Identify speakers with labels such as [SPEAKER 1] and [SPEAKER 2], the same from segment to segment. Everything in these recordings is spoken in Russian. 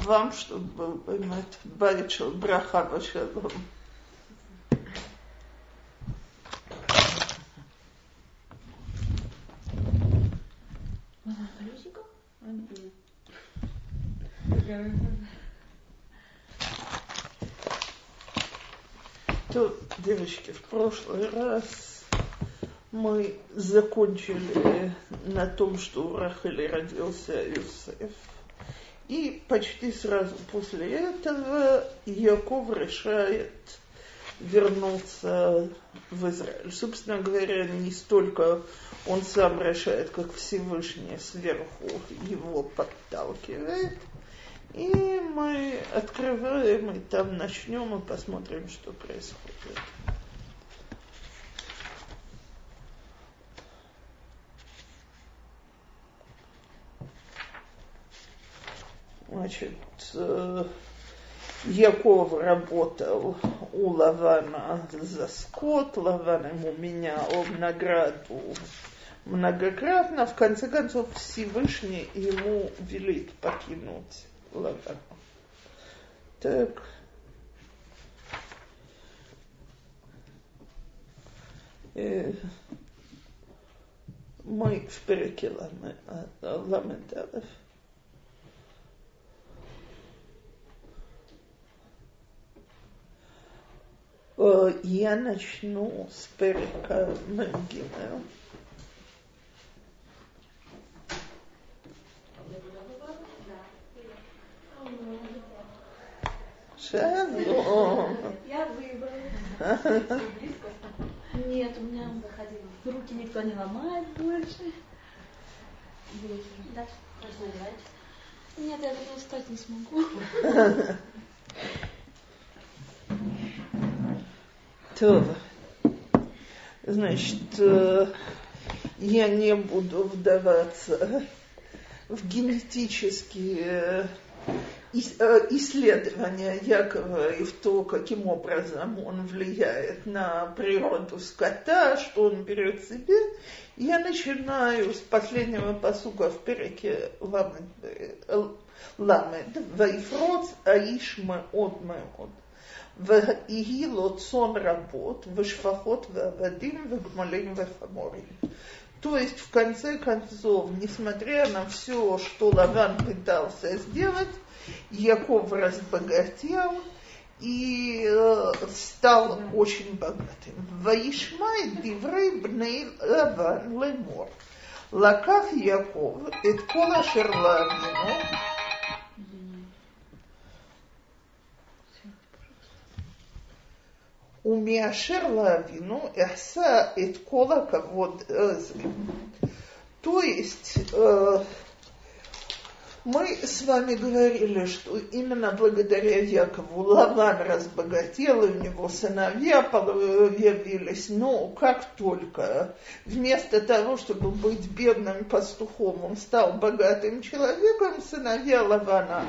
[SPEAKER 1] Вам, чтобы был поймать Баричел Браха Вашалом. То, девочки, в прошлый раз мы закончили на том, что у Рахели родился Юсеф. И почти сразу после этого Яков решает вернуться в Израиль. Собственно говоря, не столько он сам решает, как Всевышний сверху его подталкивает. И мы открываем, и там начнем, и посмотрим, что происходит. Значит, э, Яков работал у Лавана за скот, Лаван ему менял награду многократно. В конце концов, Всевышний ему велит покинуть Лавана. Так. Э, мы в переке Ламенталев. Я начну с перека Мегимел. Шалом.
[SPEAKER 2] Я выбрала. Нет, у меня руки никто не ломает больше. Дальше. Нет, я даже устать не смогу.
[SPEAKER 1] То, значит, э, я не буду вдаваться в генетические э, исследования Якова и в то, каким образом он влияет на природу скота, что он берет себе, я начинаю с последнего посука в переке Ламед, Вайфроц Аиш Меод Меод. ויהי לו צאן רבות, ושפחות ועבדים, וגמלים וחמורים. То есть, в конце концов, несмотря на все, что Лаван пытался сделать, Яков разбогател и э, стал очень богатым. Ваишмай диврей бней Лаван лемор. Лаках Яков, את כל אשר ומאשר לאבינו עשה את כל הכבוד הזה. То есть э, мы с вами говорили, что именно благодаря Якову Лаван разбогател, у него сыновья появились, но как только вместо того, чтобы быть бедным пастухом, он стал богатым человеком, сыновья Лавана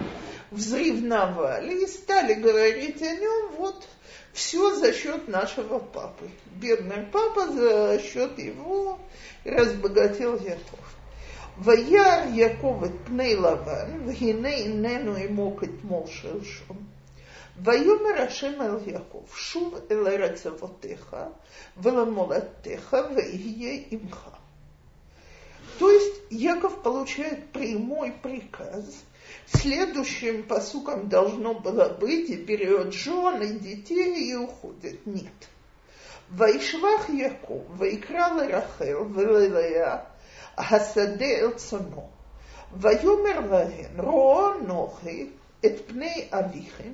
[SPEAKER 1] взревновали и стали говорить о нем, вот все за счет нашего папы. Бедный папа за счет его разбогател Яков. וירא יעקב את פני לבן, והנה איננו עמו כתמול שלשום. ויאמר השם אל יעקב, שוב אל ארץ אבותיך ולמולדתך, ואהיה עמך. То есть Яков получает прямой приказ – Следующим посуком должно было быть и берет жены, детей и уходит. Нет. וישלח יעקב, ויקרא לרחל וללאה, השדה אל צונו. ויאמר להן, רואו אנוכי את פני אביכם,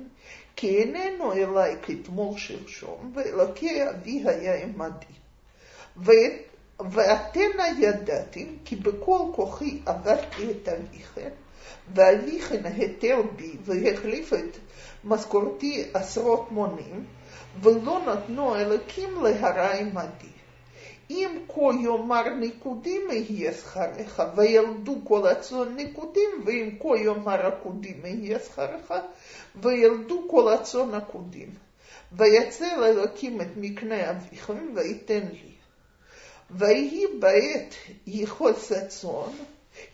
[SPEAKER 1] כי איננו אלי כתמול שלשום, ואלוקי אבי היה עמדי. ואתנה ידעתם, כי בכל כוחי עברתי את אביכם, ואביכן היטל בי והחליף את משכורתי עשרות מונים, ולא נתנו אלוקים להרע עמדי. אם כה יאמר ניקודים יהיה שכרך, וילדו כל הצאן ניקודים, ואם כה יאמר עקודים יהיה שכרך, וילדו כל הצאן עקודים. ויצא אלוקים את מקנה אביכם, ויתן לי. ויהי בעת יחוס הצאן,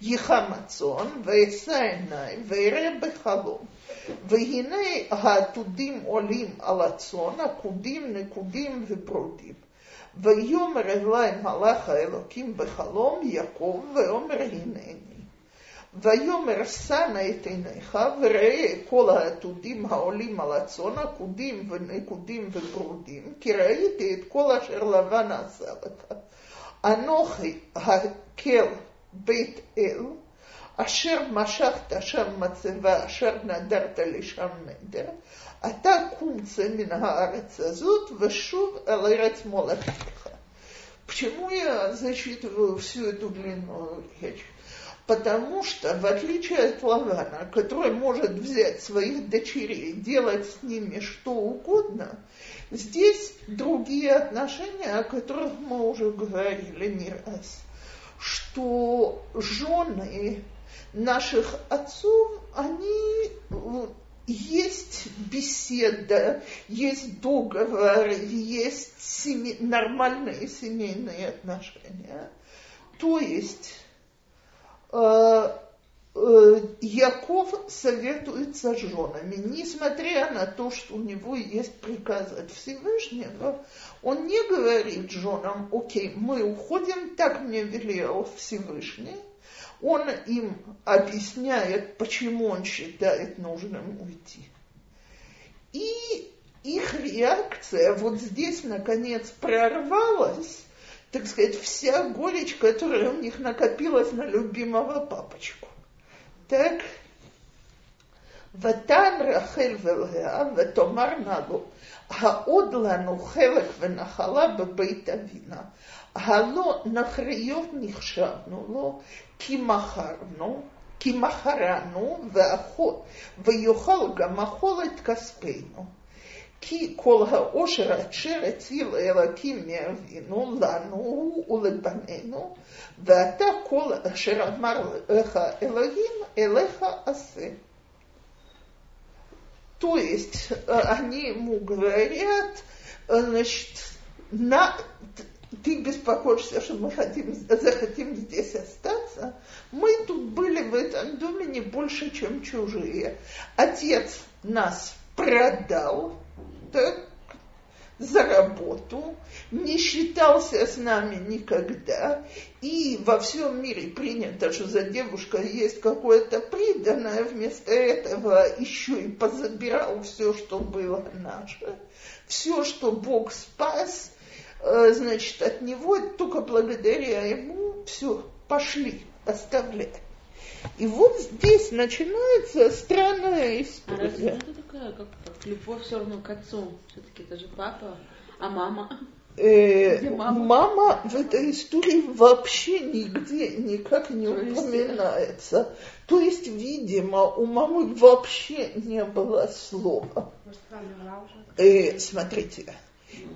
[SPEAKER 1] יחמצון ואשא עיניי ואראה בחלום. והנה העתודים עולים על הצאן, עקודים, נקודים וברודים. ויאמר אלי מלאך האלוקים בחלום יעקב, ואומר הנני. ויאמר שנה את עיניך וראה כל העתודים העולים על הצאן, עקודים ונקודים וברודים, כי ראיתי את כל אשר לבן עשה לך. אנוכי הקל בית אל, אשר משכת שם מצבה, אשר נדרת לשם נדר, אתה קום צא מן הארץ הזאת ושוב אל ארץ מולדתך. Почему я зачитываю всю эту длинную речь? Потому что, в отличие от Лавана, который может взять своих дочерей, делать с ними что угодно, здесь другие отношения, о которых мы уже говорили не раз. что жены наших отцов, они есть беседа, есть договор, есть семей, нормальные семейные отношения. То есть э, э, Яков советуется с женами, несмотря на то, что у него есть приказ от Всевышнего, он не говорит женам, окей, мы уходим, так мне велел Всевышний, он им объясняет, почему он считает нужным уйти. И их реакция вот здесь, наконец, прорвалась, так сказать, вся горечь, которая у них накопилась на любимого папочку. Так, ותן רחל ולאה ותאמר נלו, העוד לנו חלק ונחלה בבית אבינה, הלא נכריות נחשבנו לו, כי מכרנו, כי מכרנו, ויאכל גם אכול את כספנו. כי כל העושר אשר הציל אלוקים מאבינו לנו ולבנינו, ואתה כל אשר אמר לך אלוהים, אליך עשה. То есть они ему говорят, значит, на, ты беспокоишься, что мы хотим, захотим здесь остаться, мы тут были в этом доме не больше, чем чужие. Отец нас продал так, за работу, не считался с нами никогда, и во всем мире принято, что за девушкой есть какое-то приданное, вместо этого еще и позабирал все, что было наше. Все, что Бог спас – Э, значит, от него только благодаря ему все, пошли, оставляй. И вот здесь начинается странная история. А
[SPEAKER 2] разве это такая, как, как любовь все равно к отцу? Все-таки это же папа, а мама?
[SPEAKER 1] Э, мама? мама в этой истории вообще нигде никак не То упоминается. Есть... То есть, видимо, у мамы вообще не было слова. Может, э, смотрите,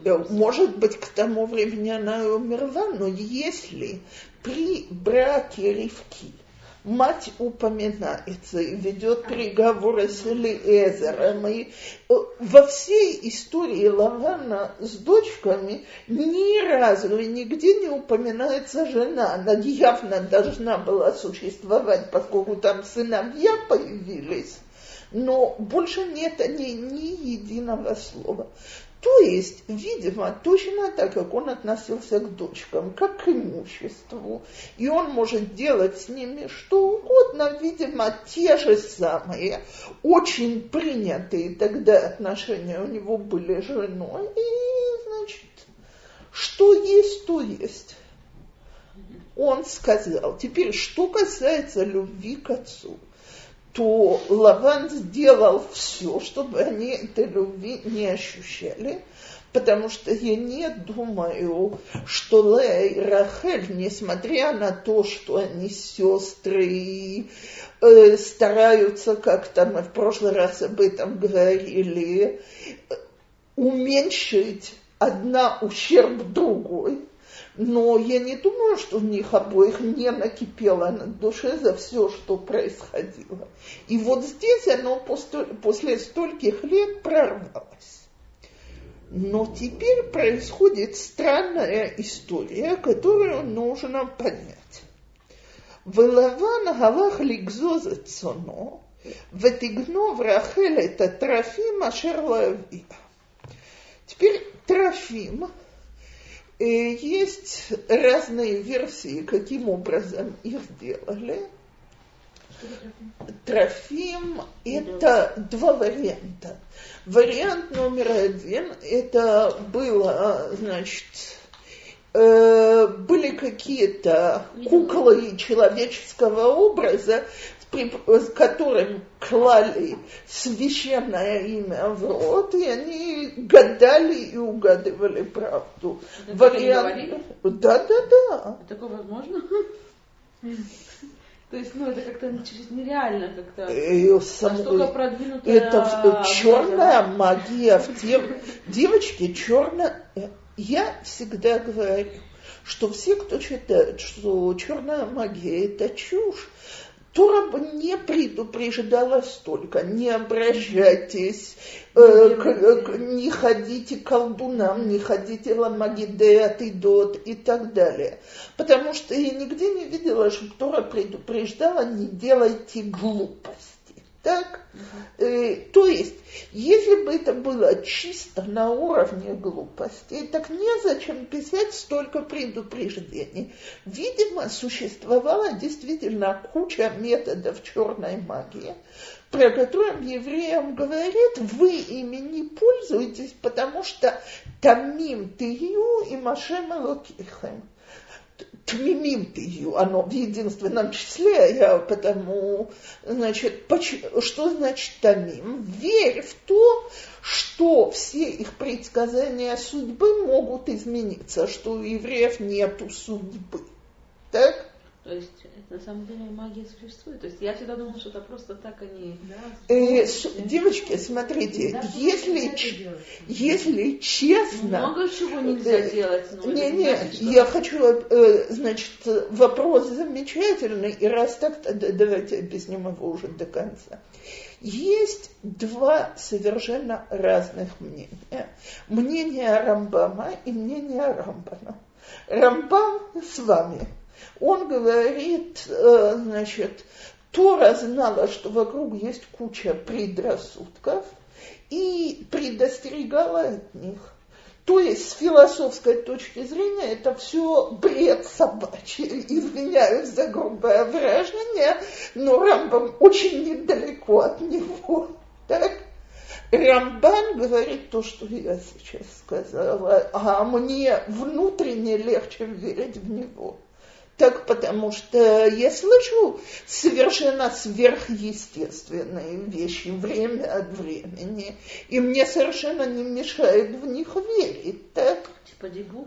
[SPEAKER 1] Э, может быть, к тому времени она умерла, но если при браке Ривки мать упоминается и ведет переговоры с Элиэзером, и э, во всей истории Лавана с дочками ни разу и нигде не упоминается жена. Она явно должна была существовать, поскольку там сыновья появились но больше нет о ней ни единого слова. То есть, видимо, точно так, как он относился к дочкам, как к имуществу, и он может делать с ними что угодно, видимо, те же самые, очень принятые тогда отношения у него были с женой, и, значит, что есть, то есть. Он сказал. Теперь, что касается любви к отцу – то Лаван сделал все, чтобы они этой любви не ощущали, потому что я не думаю, что Лея и Рахель, несмотря на то, что они сестры, э, стараются как-то, мы в прошлый раз об этом говорили, уменьшить одна ущерб другой, но я не думаю, что в них обоих не накипело на душе за все, что происходило. И вот здесь оно после, после стольких лет прорвалось. Но теперь происходит странная история, которую нужно понять. Велаван галах лигзо за цоно, ветигнов Рахель это Трофим Ашерлавия. Теперь Трофим есть разные версии, каким образом их делали. Трофим – это два варианта. Вариант номер один – это было, значит, э, были какие-то куклы человеческого образа, с которым клали священное имя в рот, и они гадали и угадывали правду.
[SPEAKER 2] Это Вариант...
[SPEAKER 1] Да, да, да.
[SPEAKER 2] Такое возможно? То есть, ну, это как-то нереально как-то.
[SPEAKER 1] Ее сам... Это черная магия в тем... Девочки, черная... Я всегда говорю, что все, кто считает, что черная магия это чушь, Тора бы не предупреждала столько. Не обращайтесь, э, к, к, не ходите к колдунам, не ходите ламагидеат, идот и так далее. Потому что я нигде не видела, что Тора предупреждала, не делайте глупость. Так? Э, то есть, если бы это было чисто на уровне глупости, так незачем писать столько предупреждений. Видимо, существовала действительно куча методов черной магии, про которые евреям говорит, вы ими не пользуетесь, потому что тамим тыю и машем локихем тмимим ты оно в единственном числе, я потому, значит, что значит тамим? Верь в то, что все их предсказания судьбы могут измениться, что у евреев нету судьбы. Так?
[SPEAKER 2] То есть это на самом деле магия существует. То есть я всегда думала, что это просто так они.
[SPEAKER 1] Да, э, с, девочки, смотрите, да, если, ч, если честно.
[SPEAKER 2] Много чего нельзя э, делать.
[SPEAKER 1] Но не, не, значит, я хочу, э, значит, вопрос замечательный, и раз так, давайте объясним его уже до конца. Есть два совершенно разных мнения. Мнение Рамбама и мнение Рамбана. Рамбам с вами – он говорит, э, значит, Тора знала, что вокруг есть куча предрассудков и предостерегала от них. То есть с философской точки зрения это все бред собачий. Извиняюсь за грубое выражение, но Рамбам очень недалеко от него. Так? Рамбан говорит то, что я сейчас сказала, а мне внутренне легче верить в него. Так потому что я слышу совершенно сверхъестественные вещи время от времени, и мне совершенно не мешает в них верить, так?
[SPEAKER 2] Типа дебук?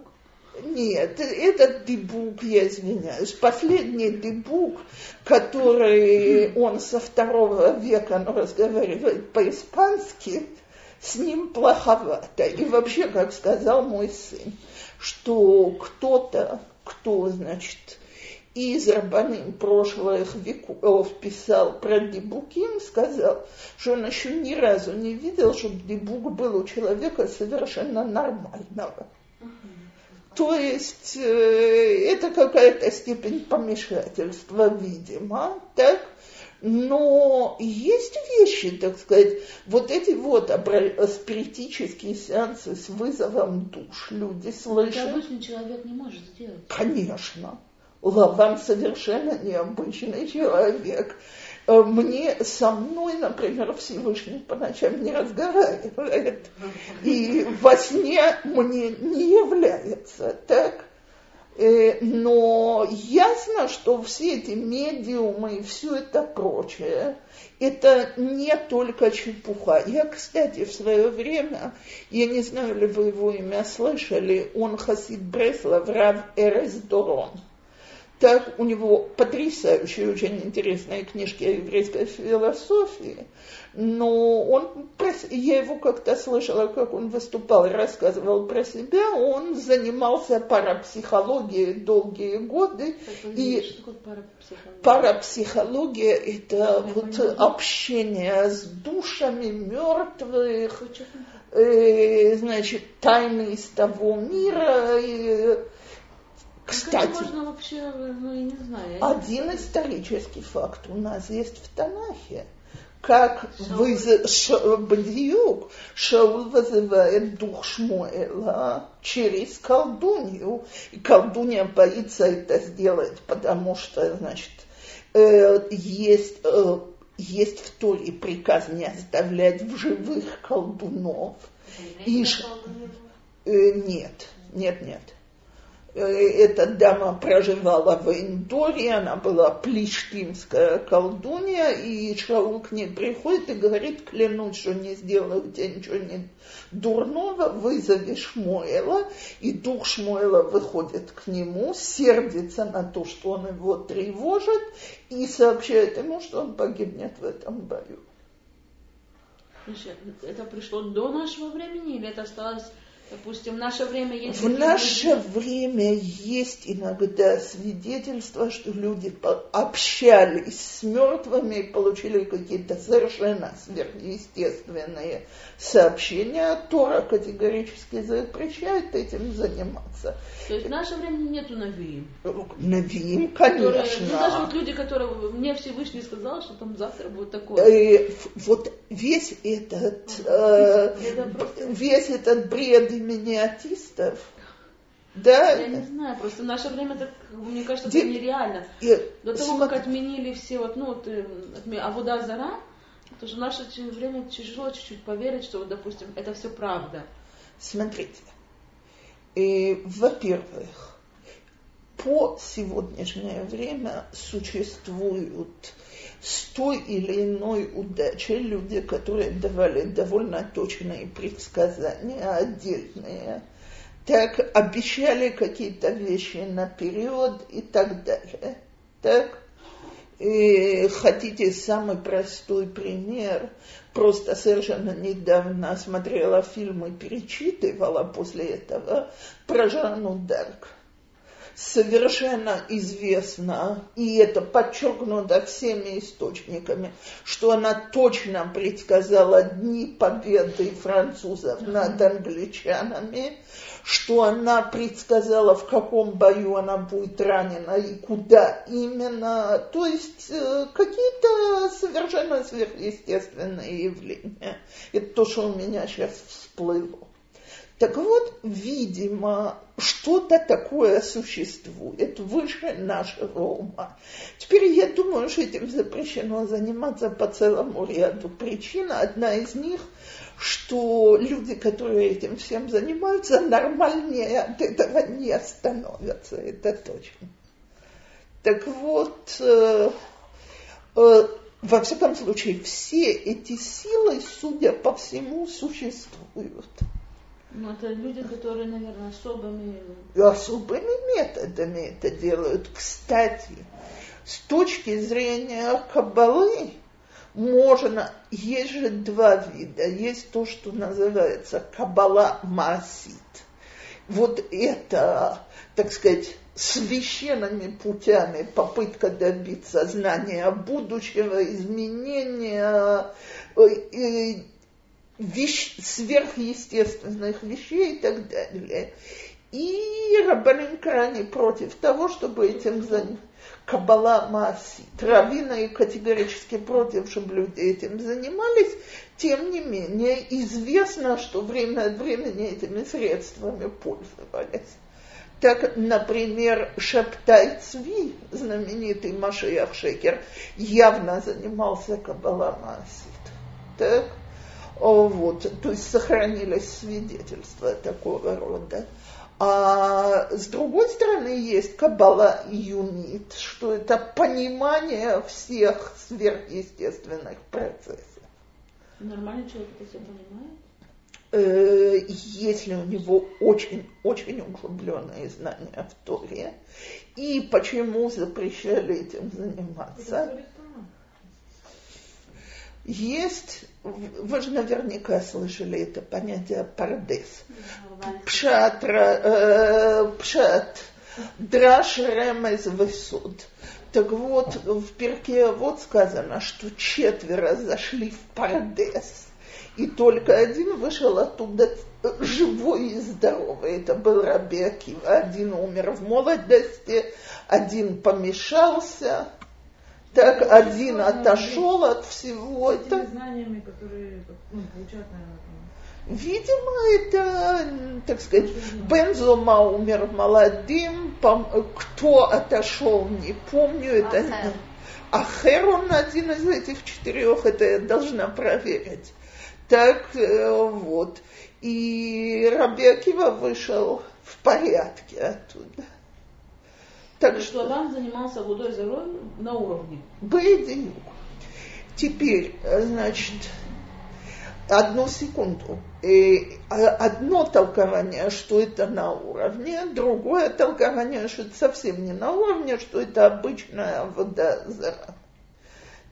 [SPEAKER 1] Нет, этот дебук, я извиняюсь, последний дебук, который он со второго века он разговаривает по-испански, с ним плоховато. И вообще, как сказал мой сын, что кто-то кто, значит, из рабаним прошлых веков писал про Дебуким, сказал, что он еще ни разу не видел, чтобы Дебук был у человека совершенно нормального. То есть э, это какая-то степень помешательства, видимо, так? Но есть вещи, так сказать, вот эти вот спиритические сеансы с вызовом душ люди слышат. Это
[SPEAKER 2] обычный человек не может сделать.
[SPEAKER 1] Конечно. Лаван совершенно необычный человек. Э, мне со мной, например, Всевышний по ночам не разговаривает. И во сне мне не является так. Э, но ясно, что все эти медиумы и все это прочее, это не только чепуха. Я, кстати, в свое время, я не знаю, ли вы его имя слышали, он хасид Бреслав Рав Эрес Дорон. Так у него потрясающие, очень интересные книжки о еврейской философии, но он, я его как-то слышала, как он выступал, рассказывал про себя, он занимался парапсихологией долгие годы.
[SPEAKER 2] и что парапсихология?
[SPEAKER 1] парапсихология – это я вот понимаю. общение с душами мертвых, э, значит, тайны из того мира,
[SPEAKER 2] Кстати, как можно вообще, ну, я не знаю.
[SPEAKER 1] Я один не исторический факт у нас есть в Танахе. Как выз... Ш... Бдиюк Шаул вызывает дух Шмуэла через колдунью. И колдунья боится это сделать, потому что, значит, э, есть, э, есть в Торе приказ не оставлять в живых колдунов. И, э, нет, нет, нет. Э, эта дама проживала в Эндоре, она была плештимская колдунья, и Шаул к ней приходит и говорит, клянусь, что не сделаю тебе ничего не дурного, вызови Шмуэла, и дух Шмуэла выходит к нему, сердится на то, что он его тревожит, и сообщает ему, что он погибнет в этом бою.
[SPEAKER 2] Это пришло до нашего времени или это осталось Допустим, в наше время есть...
[SPEAKER 1] В наше люди... время есть иногда свидетельства, что люди общались с мертвыми и получили какие-то совершенно сверхъестественные сообщения. Тора категорически запрещает этим заниматься.
[SPEAKER 2] То есть в наше время нету навиим?
[SPEAKER 1] Навиим, конечно. Которые, ну,
[SPEAKER 2] даже вот люди, которые мне Всевышний сказал, что там завтра будет такое. Э,
[SPEAKER 1] вот весь этот, э, весь этот бред имени атистов,
[SPEAKER 2] да. Я не знаю, просто в наше время, так, мне кажется, это нереально. И, До того, смотри, как отменили все, вот, ну, вот, э, а вода зара, то же в наше время тяжело чуть-чуть поверить, что, вот, допустим, это все правда.
[SPEAKER 1] Смотрите, и, во-первых, по сегодняшнее время существуют с той или иной удачей люди, которые давали довольно точные предсказания, отдельные, так обещали какие-то вещи наперед и так далее. Так? И хотите самый простой пример? Просто совершенно недавно смотрела фильм и перечитывала после этого про Жанну Дарк совершенно известно, и это подчеркнуто всеми источниками, что она точно предсказала дни победы французов над англичанами, что она предсказала, в каком бою она будет ранена и куда именно. То есть э, какие-то совершенно сверхъестественные явления. Это то, что у меня сейчас всплыло. Так вот, видимо, что-то такое существует выше нашего ума. Теперь я думаю, что этим запрещено заниматься по целому ряду причин. Одна из них, что люди, которые этим всем занимаются, нормальнее от этого не становятся, это точно. Так вот, э, э, во всяком случае, все эти силы, судя по всему, существуют.
[SPEAKER 2] Ну, это люди, которые, наверное, особыми...
[SPEAKER 1] Особыми методами это делают. Кстати, с точки зрения кабалы, можно, есть же два вида. Есть то, что называется кабала масит. Вот это, так сказать, священными путями попытка добиться знания будущего, изменения, э, вещ, сверхъестественных вещей и так далее. И Рабанин крайне против того, чтобы этим заниматься. Кабала Маси. Раввины категорически против, чтобы люди этим занимались. Тем не менее, известно, что время от времени этими средствами пользовались. Так, например, Шептай Цви, знаменитый Машиях Шекер, явно занимался Кабала Масит. Так? Вот, то есть сохранились свидетельства такого рода. А с другой стороны есть Кабала Юнит, что это понимание всех сверхъестественных процессов.
[SPEAKER 2] Нормальный человек это все понимает?
[SPEAKER 1] Э, если у него очень-очень углубленные знания в Торе, и почему запрещали этим заниматься? Есть вы же наверняка слышали это понятие пардес. Пшат, э, пшат, драш ремез высуд. Так вот, в перке вот сказано, что четверо зашли в пардес, и только один вышел оттуда живой и здоровый. Это был Раби Акива. Один умер в молодости, один помешался, так один отошел от всего.
[SPEAKER 2] Это... знаниями, которые ну, получают, наверное,
[SPEAKER 1] Видимо, это, так сказать, Бензома умер молодым, кто отошел, не помню, это... Ахер. Ахер, он один из этих четырех, это я должна проверить. Так э, вот. И Раби Акива вышел в порядке оттуда.
[SPEAKER 2] Так что Лаван занимался водой зарой на уровне.
[SPEAKER 1] Беденюк. Теперь, значит, одну секунду. И а, одно толкование, что это на уровне, другое толкование, что это совсем не на уровне, что это обычная вода зара.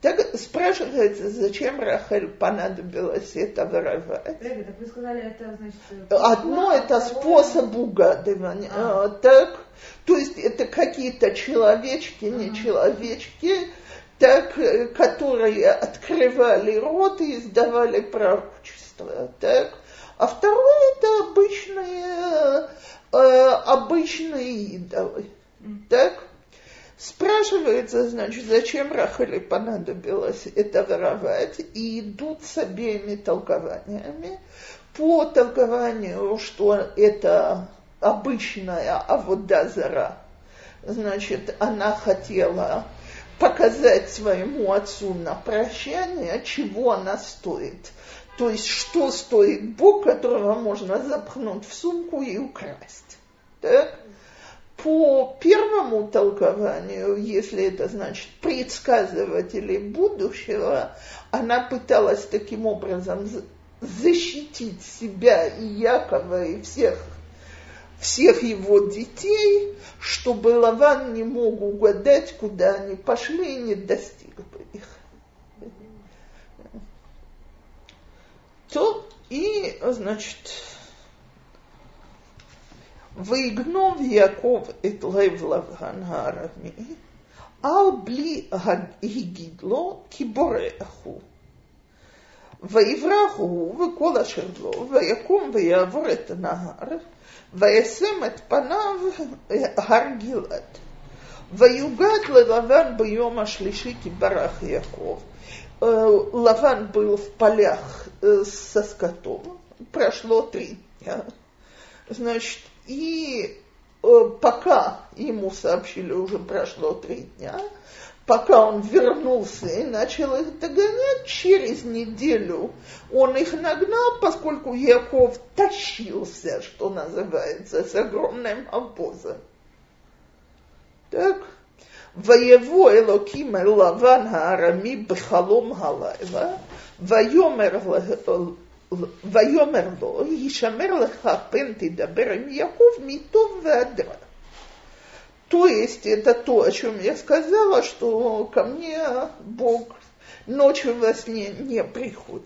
[SPEAKER 1] Так спрашивается, зачем Рахель понадобилось это воровать?
[SPEAKER 2] Ребята, так вы сказали, это значит...
[SPEAKER 1] Одно а, это способ угадывания. А. Так, то есть это какие-то человечки, не человечки, так, э, которые открывали рот и издавали пророчество. Так. А второе это обычные, э, обычные идолы. Так. Спрашивается, значит, зачем Рахали понадобилось это воровать, и идут с обеими толкованиями. По толкованию, что это обычная аводазара, значит, она хотела показать своему отцу на прощание, чего она стоит. То есть, что стоит Бог, которого можно запхнуть в сумку и украсть. Так? По первому толкованию, если это значит предсказыватели будущего, она пыталась таким образом защитить себя и Якова и всех всех его детей, чтобы Лаван не мог угадать, куда они пошли и не достиг бы их. То и, значит, ויגנוב יעקב את לב לבן הארמי, אל בלי הגיד לו כי בורח הוא. ויברח הוא וכל אשר לו, ויקום ויעבור את הנהר, וישם את פניו הר גלעד. ויוגד ללבן ביום השלישי כי ברח יעקב. Лаван был в полях со скотом, прошло три дня. Значит, и пока ему сообщили, уже прошло три дня, пока он вернулся и начал их догонять, через неделю он их нагнал, поскольку Яков тащился, что называется, с огромным обозом. Так, ויבוא אלוקים אל לבן הארמי בחלום הלילה, ויאמר ויאמר לו, הישמר לך פן תדבר עם יעקב מטוב ועד רע. То есть это то, о чем я сказала, что ко мне Бог ночью во сне не приходит.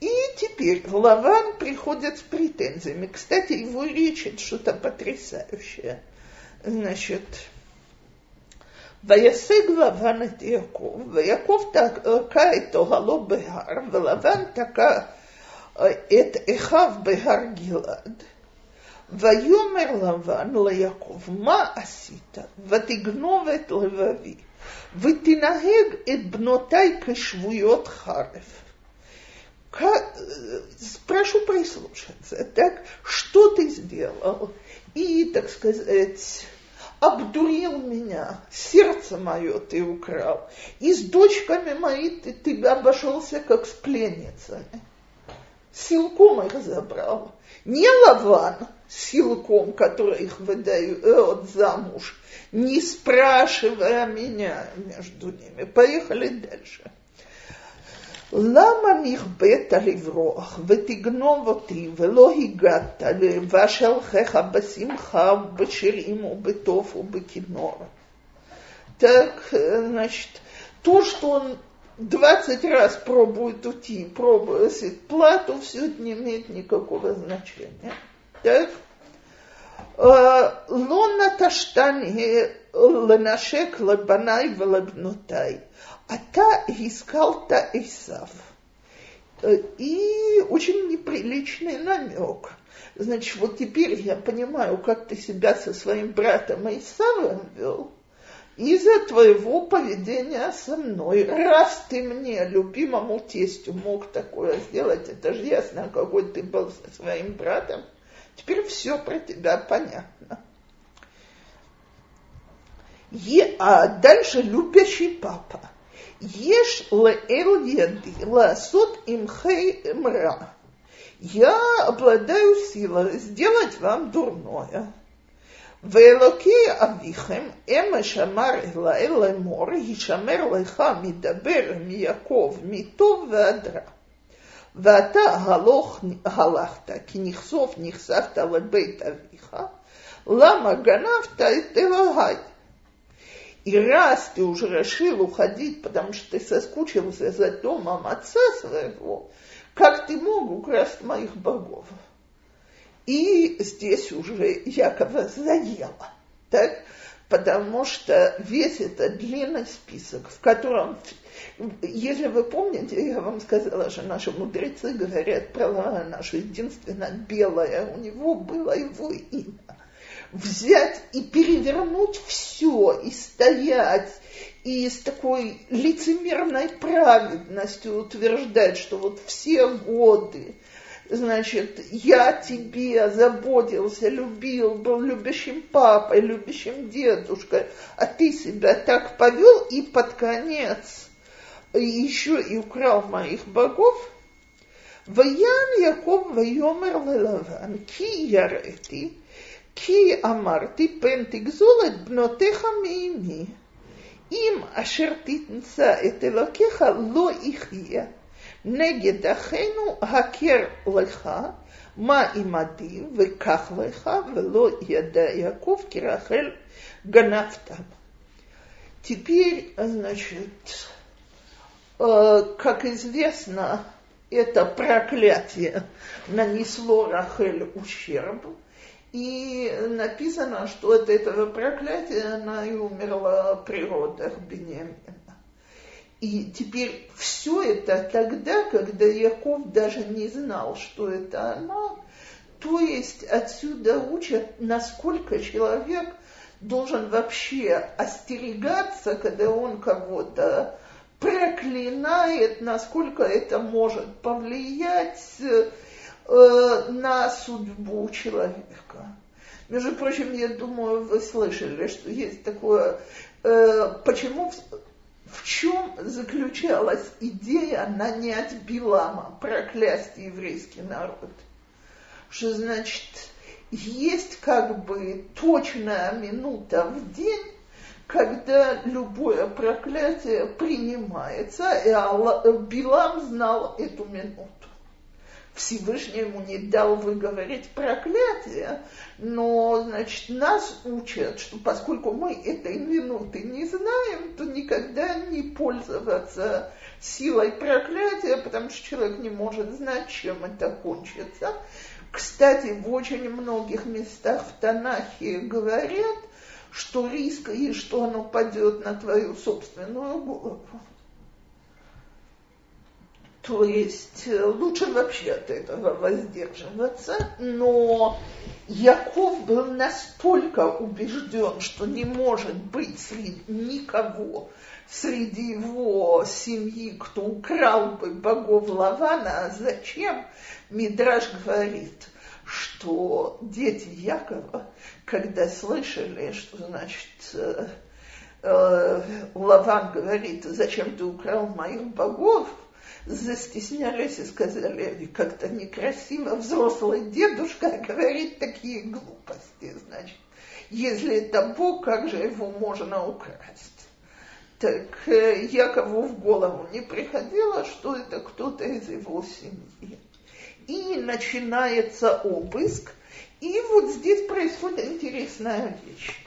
[SPEAKER 1] И теперь Лаван приходит с претензиями. Кстати, его речь это что-то потрясающее. Значит, וישג לבן את יעקב, ויעקב תקע את אוהלו בהר, ולבן תקע את אחיו בהר גלעד. ויאמר לבן ליעקב, מה עשית? ותגנוב את לבבי, ותנהג את בנותיי כשבויות חרב. Прошу прислушаться, так, что ты сделал? И, так сказать, обдурил меня, сердце мое ты украл, и с дочками мои ты, ты обошелся как с пленницами. Силком их забрал. Не Лаван силком, который их выдает замуж, не спрашивая меня между ними. Поехали дальше. למה נכבאת לברוח ותגנוב אותי ולא הגעת ואשלחך בשמחה ובשירים ובתוף ובכינור? Так, значит, то, что он 20 раз пробует уйти, пробует плату, все это не имеет никакого значения. Так? לא נטשתני לנשק לבניי ולבנותיי. А та искал, та Исав. Э, и очень неприличный намек. Значит, вот теперь я понимаю, как ты себя со своим братом Исавом вел из-за твоего поведения со мной. Раз ты мне, любимому тестю, мог такое сделать, это же ясно, какой ты был со своим братом, теперь все про тебя понятно. И, а дальше любящий папа. Ешь леэл яди ласот имхей мра. Я обладаю силой сделать вам дурное. ואלוקי אביכם, אמש אמר אלי לאמור, הישמר לך מדבר מיעקב, מטוב ועד רע. ואתה הלוך, הלכת, כי נכסוף נחשפת לבית אביך, למה גנבת את אלוהי? И раз ты уже решил уходить, потому что ты соскучился за домом отца своего, как ты мог украсть моих богов? И здесь уже Якова заело, так? потому что весь этот длинный список, в котором, если вы помните, я вам сказала, что наши мудрецы говорят про наше единственно белое, у него было его имя взять и перевернуть все, и стоять, и с такой лицемерной праведностью утверждать, что вот все годы, значит, я тебе заботился, любил, был любящим папой, любящим дедушкой, а ты себя так повел, и под конец еще и украл моих богов, Воян Яков Вайомер Лелаван, Ки Ярети, э כי אמרתי פן תגזול את בנותיך מאימי. אם אשר תמצא את אלוקיך לא יחיה. נגד אחינו הכר לך מה עמדי וקח לך ולא ידע Яков כי רחל גנבת. Теперь, значит, как известно, это проклятие нанесло Рахель ущерб, и написано, что от этого проклятия она и умерла при родах Бениамина. И теперь все это тогда, когда Яков даже не знал, что это она, то есть отсюда учат, насколько человек должен вообще остерегаться, когда он кого-то проклинает, насколько это может повлиять э, на судьбу человека. Между прочим, я думаю, вы слышали, что есть такое, э, почему в чем заключалась идея нанять Билама, проклясть еврейский народ? Что значит, есть как бы точная минута в день, когда любое проклятие принимается, и Билам знал эту минуту. Всевышний ему не дал выговорить проклятие, но, значит, нас учат, что поскольку мы этой минуты не знаем, то никогда не пользоваться силой проклятия, потому что человек не может знать, чем это кончится. Кстати, в очень многих местах в Танахе говорят, что риск есть, что оно падет на твою собственную голову. То есть э, лучше вообще от этого воздерживаться, но Яков был настолько убежден, что не может быть среди никого среди его семьи, кто украл бы богов Лавана, а зачем? Мидраж говорит, что дети Якова, когда слышали, что значит э, э, Лаван говорит, зачем ты украл моих богов, застеснялись и сказали, как-то некрасиво взрослый дедушка говорит такие глупости, значит. Если это Бог, как же его можно украсть? Так э, Якову в голову не приходило, что это кто-то из его семьи. И начинается обыск, и вот здесь происходит интересная вещь.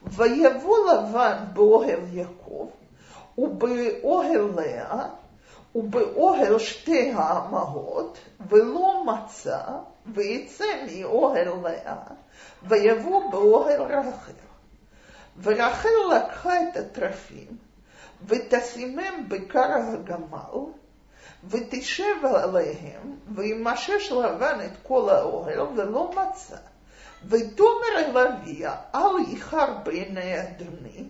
[SPEAKER 1] Воевола ван Богел Яков, убы Огел Леа, ובאוהל שתי האמהות, ולא מצא, ויצא מאוהל לאה, ויבוא באוהל רחל. ורחל לקחה את התרפים, ותשימם בקר הגמל, ותשב עליהם, וימשש לבן את כל האוהל ולא מצא. ותאמר אל אביה, אל איחר בעיני אדוני,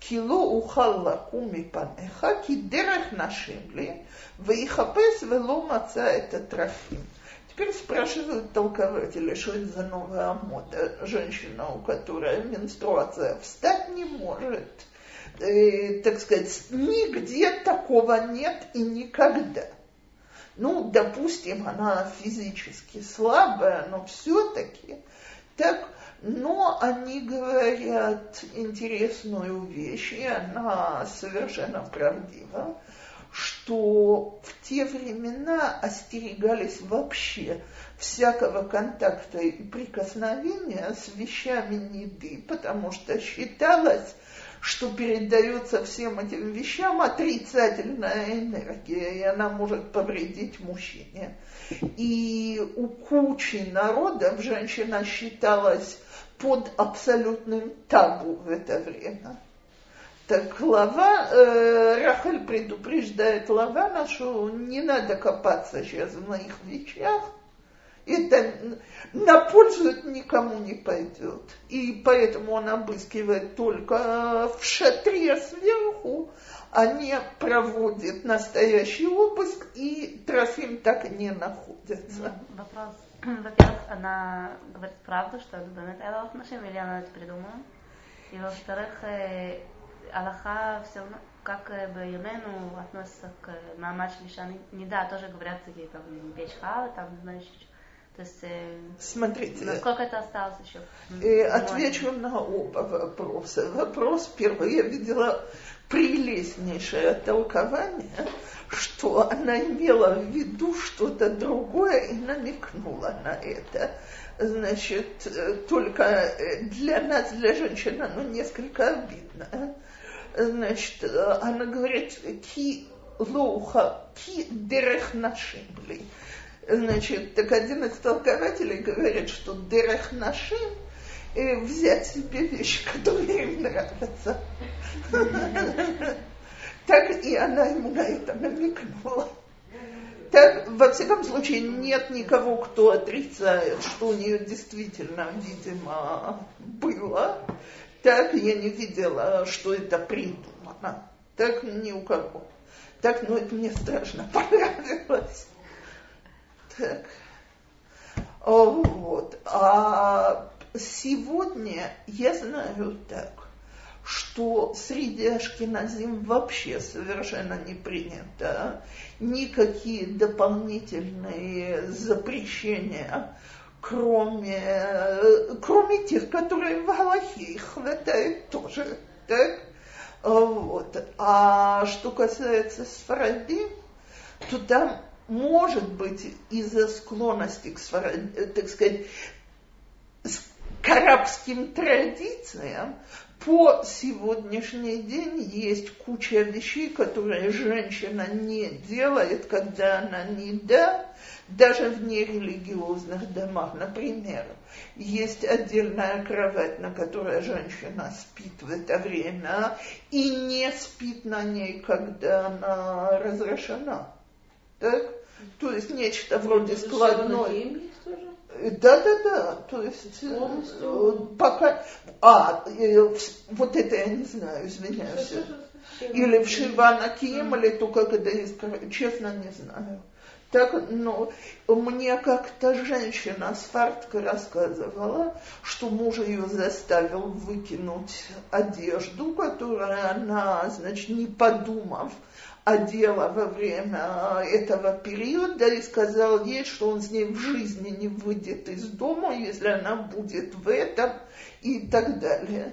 [SPEAKER 1] кило ухал лакуми панеха, ки дерех нашим ли, выихапес вело маца это трахим. Теперь спрашивают толкователи, что это за новая мода. Женщина, у которой менструация встать не может, э, так сказать, нигде такого нет и никогда. Ну, допустим, она физически слабая, но все-таки так но они говорят интересную вещь, и она совершенно правдива что в те времена остерегались вообще всякого контакта и прикосновения с вещами неды, потому что считалось, что передается всем этим вещам отрицательная энергия, и она может повредить мужчине. И у кучи народов женщина считалась под абсолютным табу в это время. Так Лава, э, Рахель предупреждает Лавана, что не надо копаться сейчас в моих вещах, это на пользу это никому не пойдет. И поэтому он обыскивает только в шатре сверху, а не проводит настоящий обыск, и Трофим так и не находится.
[SPEAKER 3] Вопрос. Во-первых, она говорит правду, что это Бенет Элов или она это придумала? И во-вторых, э, Аллаха все равно, как Баймену относится к Мамаш Лиша, не да, тоже говорят такие, как печь там, знаешь, то есть, э,
[SPEAKER 1] Смотрите,
[SPEAKER 3] насколько это осталось еще?
[SPEAKER 1] И отвечу на оба вопроса. Вопрос первый. Я видела прелестнейшее толкование, что она имела в виду что-то другое и намекнула на это. Значит, э, только э, для нас, для женщин, оно несколько обидно значит, она говорит, ки лоуха, ки дерех нашим ли. Значит, так один из толкователей говорит, что дерех нашим э, взять себе вещи, которые им нравятся. Так и она ему на это намекнула. Так, во всяком случае, нет никого, кто отрицает, что у нее действительно, видимо, было так я не видела, что это придумано. Так ни у кого. Так, ну это мне страшно понравилось. Так. Вот. А сегодня я знаю так, что среди ашкеназим вообще совершенно не принято никакие дополнительные запрещения кроме, кроме тех, которые в Галахе, их хватает тоже. Так? Вот. А что касается Сфаради, то там может быть из-за склонности к так сказать, к арабским традициям, по сегодняшний день есть куча вещей, которые женщина не делает, когда она не да, даже в нерелигиозных домах. Например, есть отдельная кровать, на которой женщина спит в это время, и не спит на ней, когда она разрешена. Так? То есть нечто вроде складной. Да, да, да. То есть э, Полностью? пока. А, э, вот это я не знаю, извиняюсь. Или в Шивана Кием, или только когда есть, честно не знаю. Так, ну, мне как-то женщина с фарткой рассказывала, что муж ее заставил выкинуть одежду, которую она, значит, не подумав, одела во время этого периода и сказал ей, что он с ней в жизни не выйдет из дома, если она будет в этом и так далее.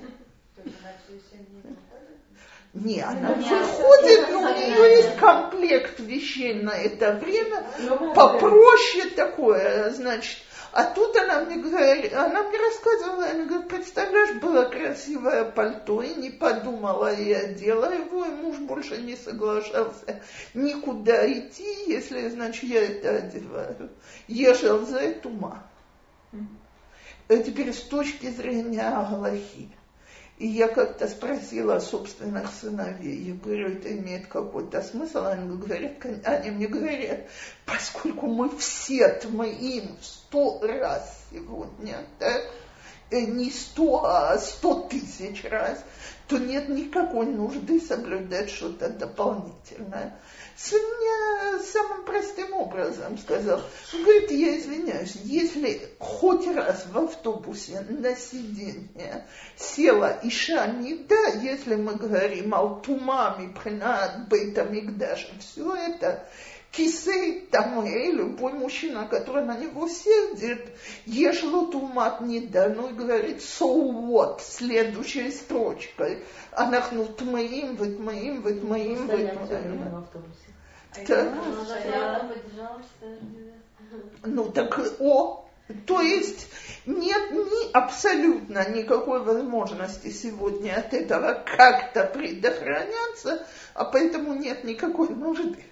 [SPEAKER 1] Не, она выходит, но у нее есть комплект вещей на это время, ну, попроще такое, значит. А тут она мне говорит, она мне рассказывала, она говорит, представляешь, было красивое пальто, и не подумала, и одела его, и муж больше не соглашался никуда идти, если, значит, я это одеваю. Ешел за это ума. А теперь с точки зрения Аллахи И я как-то спросила собственных сыновей, я говорю, это имеет какой-то смысл? Они говорят, они мне говорят, поскольку мы все мы сто раз сегодня, так, э, не сто, а сто тысяч раз, то нет никакой нужды соблюдать что-то дополнительное. Сын мне самым простым образом сказал, говорит, я извиняюсь, если хоть раз в автобусе на сиденье села Иша да, если мы говорим о тумами, принад, бейтамикдаша, все это, кисей там и любой мужчина, который на него сидит, ешло тумат не да, ну и говорит, so what, следующей строчкой. Анахну тмаим, вытмаим, вытмаим, вытмаим. Ну так, о, то есть нет ни абсолютно никакой возможности сегодня от этого как-то предохраняться, а поэтому нет никакой нужды.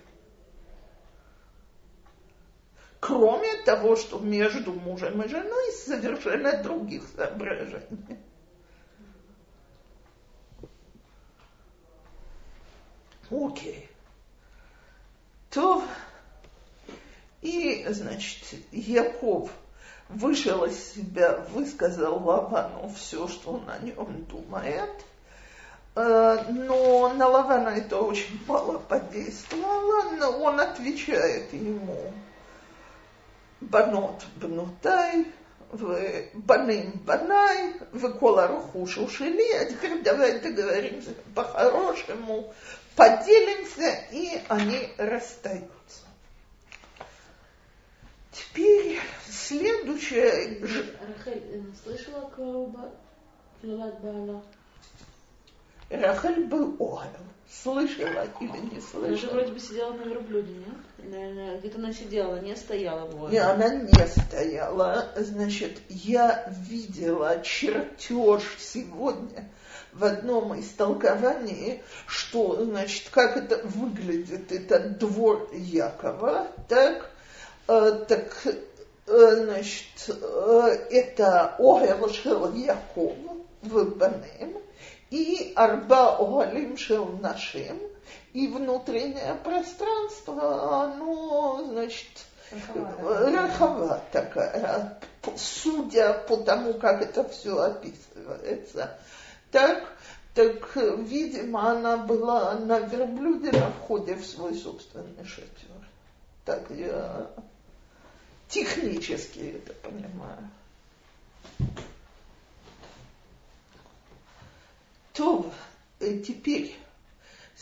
[SPEAKER 1] Кроме того, что между мужем и женой совершенно других соображений. Окей. То и, значит, Яков вышел из себя, высказал Лавану все, что он о нем думает. Э, но на Лавана это очень мало подействовало, но он отвечает ему – בנות בנותיי, ובנים בניי, וכל הרכוש הוא шили, а теперь давай договоримся по-хорошему, поделимся, и они расстаются. Теперь следующее...
[SPEAKER 2] Рахель слышала про Бала?
[SPEAKER 1] Рахель был Огел слышала или не слышала. Она
[SPEAKER 2] же вроде бы сидела на верблюде, нет? Где-то она сидела, не стояла в
[SPEAKER 1] Не, она не стояла. Значит, я видела чертеж сегодня в одном из толкований, что, значит, как это выглядит, этот двор Якова, так, э, так, э, значит, э, это Огел Шел Яков в Банем, и арба огалим шел нашим, и внутреннее пространство, оно, значит, рахова такая, судя по тому, как это все описывается. Так, так, видимо, она была на верблюде на входе в свой собственный шатер. Так я технически это понимаю. То теперь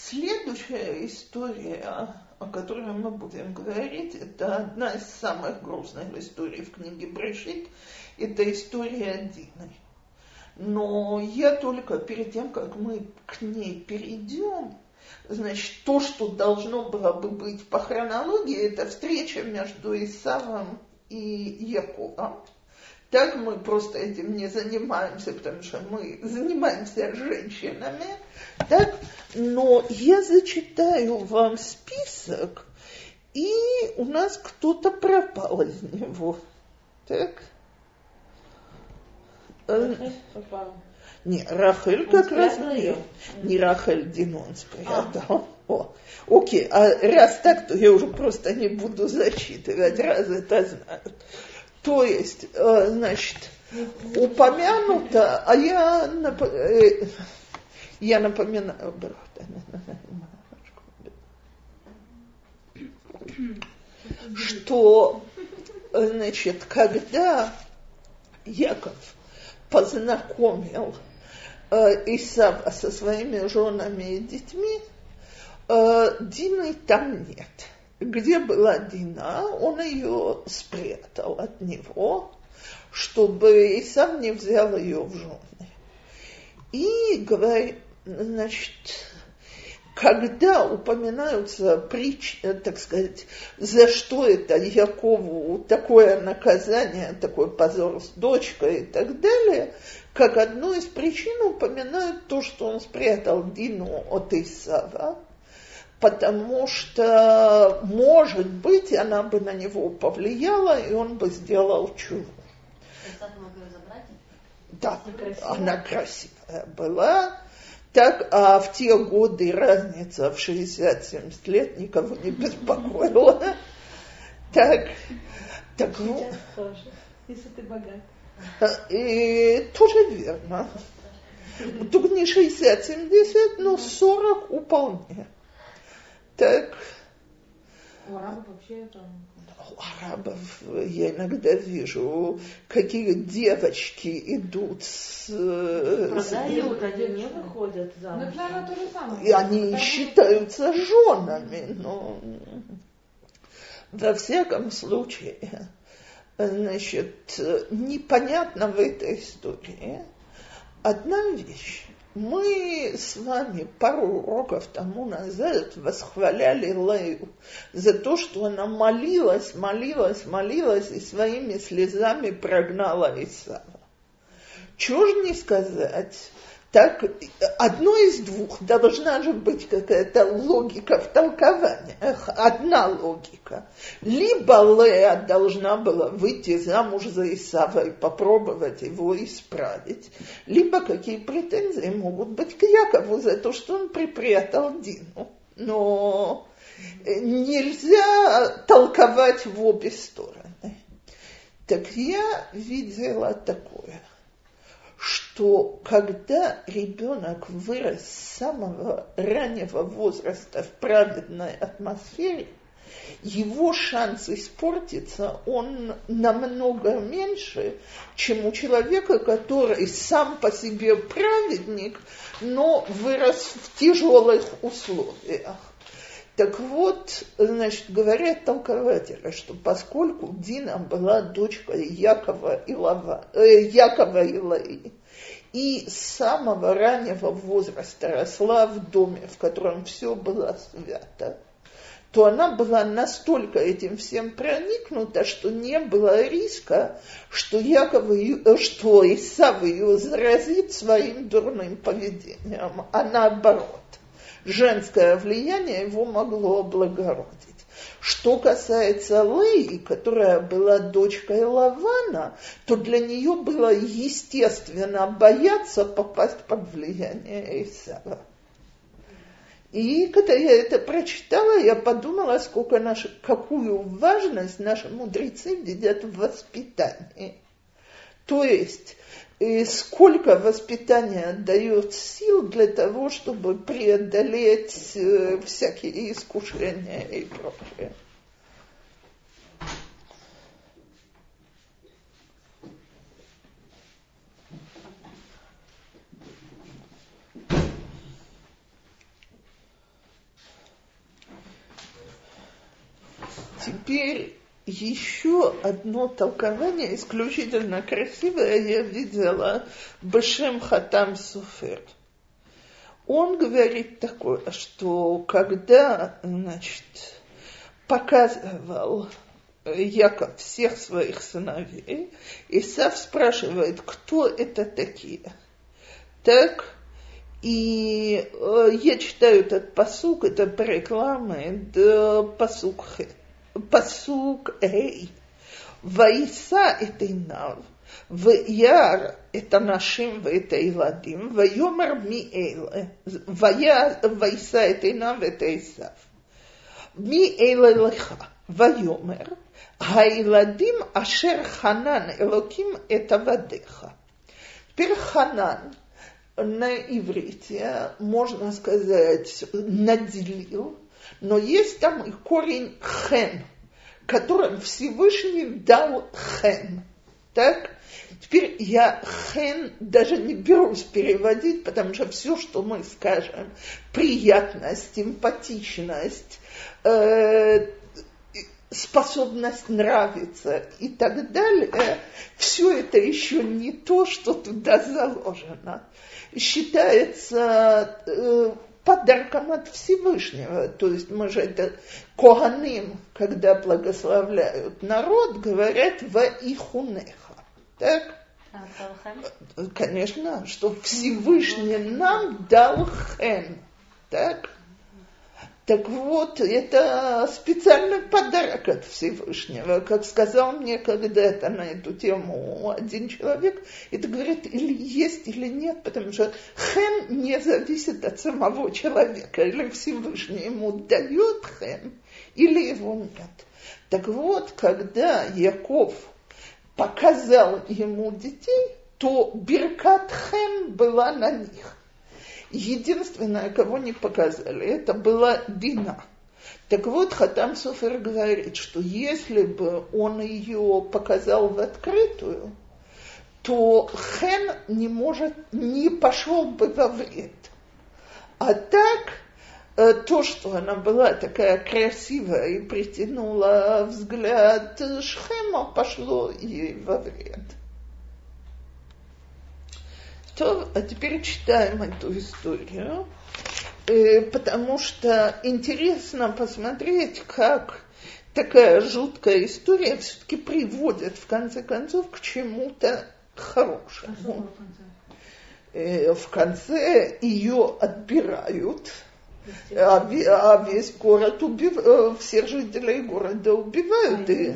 [SPEAKER 1] следующая история, о которой мы будем говорить, это одна из самых грустных историй в книге Брешит. Это история Дины. Но я только перед тем, как мы к ней перейдем, значит, то, что должно было бы быть по хронологии, это встреча между Исавом и Яковом. Так мы просто этим не занимаемся, потому что мы занимаемся женщинами. Так? Но я зачитаю вам список, и у нас кто-то пропал из него. Так?
[SPEAKER 2] Пропал.
[SPEAKER 1] Не, Рахель он как раз не, не Рахель Динон спрятал. А. О, окей, а раз так, то я уже просто не буду зачитывать, раз это знают. То есть, э, значит, упомянуто, а я. Э, я напоминаю, что, значит, когда Яков познакомил э, Исава со своими женами и детьми, Дины там нет где была Дина, он ее спрятал от него, чтобы и сам не взял ее в жены. И говорит, значит, когда упоминаются притч, так сказать, за что это Якову такое наказание, такой позор с дочкой и так далее, как одну из причин упоминают то, что он спрятал Дину от Исава, потому что, может быть, она бы на него повлияла, и он бы сделал чудо. Да, она красивая была. Так, а в те годы разница в 60-70 лет никого не беспокоила. Так, так
[SPEAKER 2] ну... тоже, если ты богат.
[SPEAKER 1] И тоже верно. Только не 60-70, но 40 вполне. Так.
[SPEAKER 2] У арабов вообще там
[SPEAKER 1] у арабов я иногда вижу, какие девочки идут с...
[SPEAKER 2] Продают, они не выходят замуж.
[SPEAKER 1] Ну, И они считаются женами, но во всяком случае, значит, непонятно в этой истории одна вещь. Мы с вами пару уроков тому назад восхваляли Лею за то, что она молилась, молилась, молилась и своими слезами прогнала Исава. Чего же не сказать так одно из двух должна же быть какая-то логика в толкованиях, одна логика. Либо Лея должна была выйти замуж за Исава и попробовать его исправить, либо какие претензии могут быть к Якову за то, что он припрятал Дину. Но нельзя толковать в обе стороны. Так я видела такое – что когда ребенок вырос с самого раннего возраста в праведной атмосфере, его шанс испортиться, он намного меньше, чем у человека, который сам по себе праведник, но вырос в тяжелых условиях. Так вот, значит, говорят толкователи, что поскольку Дина была дочкой Якова и, Лава, э, Якова и Лаи, и с самого раннего возраста росла в доме, в котором все было свято, то она была настолько этим всем проникнута, что не было риска, что, Яков э, что Исав ее заразит своим дурным поведением, а наоборот женское влияние его могло облагородить. Что касается Леи, которая была дочкой Лавана, то для нее было естественно бояться попасть под влияние Исава. И когда я это прочитала, я подумала, сколько наш, какую важность наши мудрецы видят в воспитании. То есть и сколько воспитание дает сил для того, чтобы преодолеть э, всякие искушения и прочее. Теперь еще одно толкование исключительно красивое я видела Башем Хатам Суфер. Он говорит такое, что когда, значит, показывал Яков всех своих сыновей, Исав спрашивает, кто это такие. Так, и э, я читаю этот посук, это рекламы, да посук Хет пасук Эй. вайса это инав, Вияр это нашим, в это Иладим, Вайомар ми эйле, э, вайса это инав, это Исав. Ми эйле леха, Вайомар, Хаиладим ашер ханан элоким это вадеха. Теперь ханан на иврите, можно сказать, наделил но есть там и корень хен, которым Всевышний дал хен. Так? Теперь я хен даже не берусь переводить, потому что все, что мы скажем, приятность, симпатичность, э, способность нравиться и так далее, все это еще не то, что туда заложено. Считается э, подарком от Всевышнего. То есть мы же это Коганим, когда благословляют народ, говорят в Ихунеха. Так? Конечно, что Всевышний нам дал хен. Так? Так вот, это специальный подарок от Всевышнего. Как сказал мне когда-то на эту тему один человек, это говорит, или есть, или нет, потому что хем не зависит от самого человека. Или Всевышний ему дает хем, или его нет. Так вот, когда Яков показал ему детей, то Биркат Хем была на них. Единственное, кого не показали, это была Дина. Так вот, Хатам Софер говорит, что если бы он ее показал в открытую, то Хен не может, не пошел бы во вред. А так, э, то, что она была такая красивая и притянула взгляд Шхема, пошло ей во вред. То, а теперь читаем эту историю, э, потому что интересно посмотреть, как такая жуткая история все-таки приводит в конце концов к чему-то хорошему. А э, в конце ее отбирают, а, а весь город убивают, э, всех жителей города убивают. А и...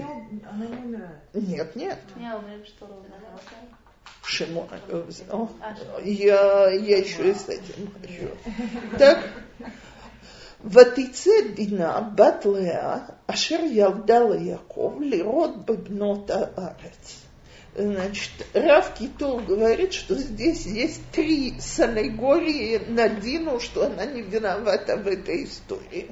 [SPEAKER 1] Она не умирает. Нет, нет. Не, умеет, что Шимон. Я, я еще и с этим хочу. Так, ותצא דינה בת לאה אשר ילדה ליעקב לראות בבנות הארץ. Значит, Рав Китов говорит, что здесь есть три санегории на Дину, что она не виновата в этой истории.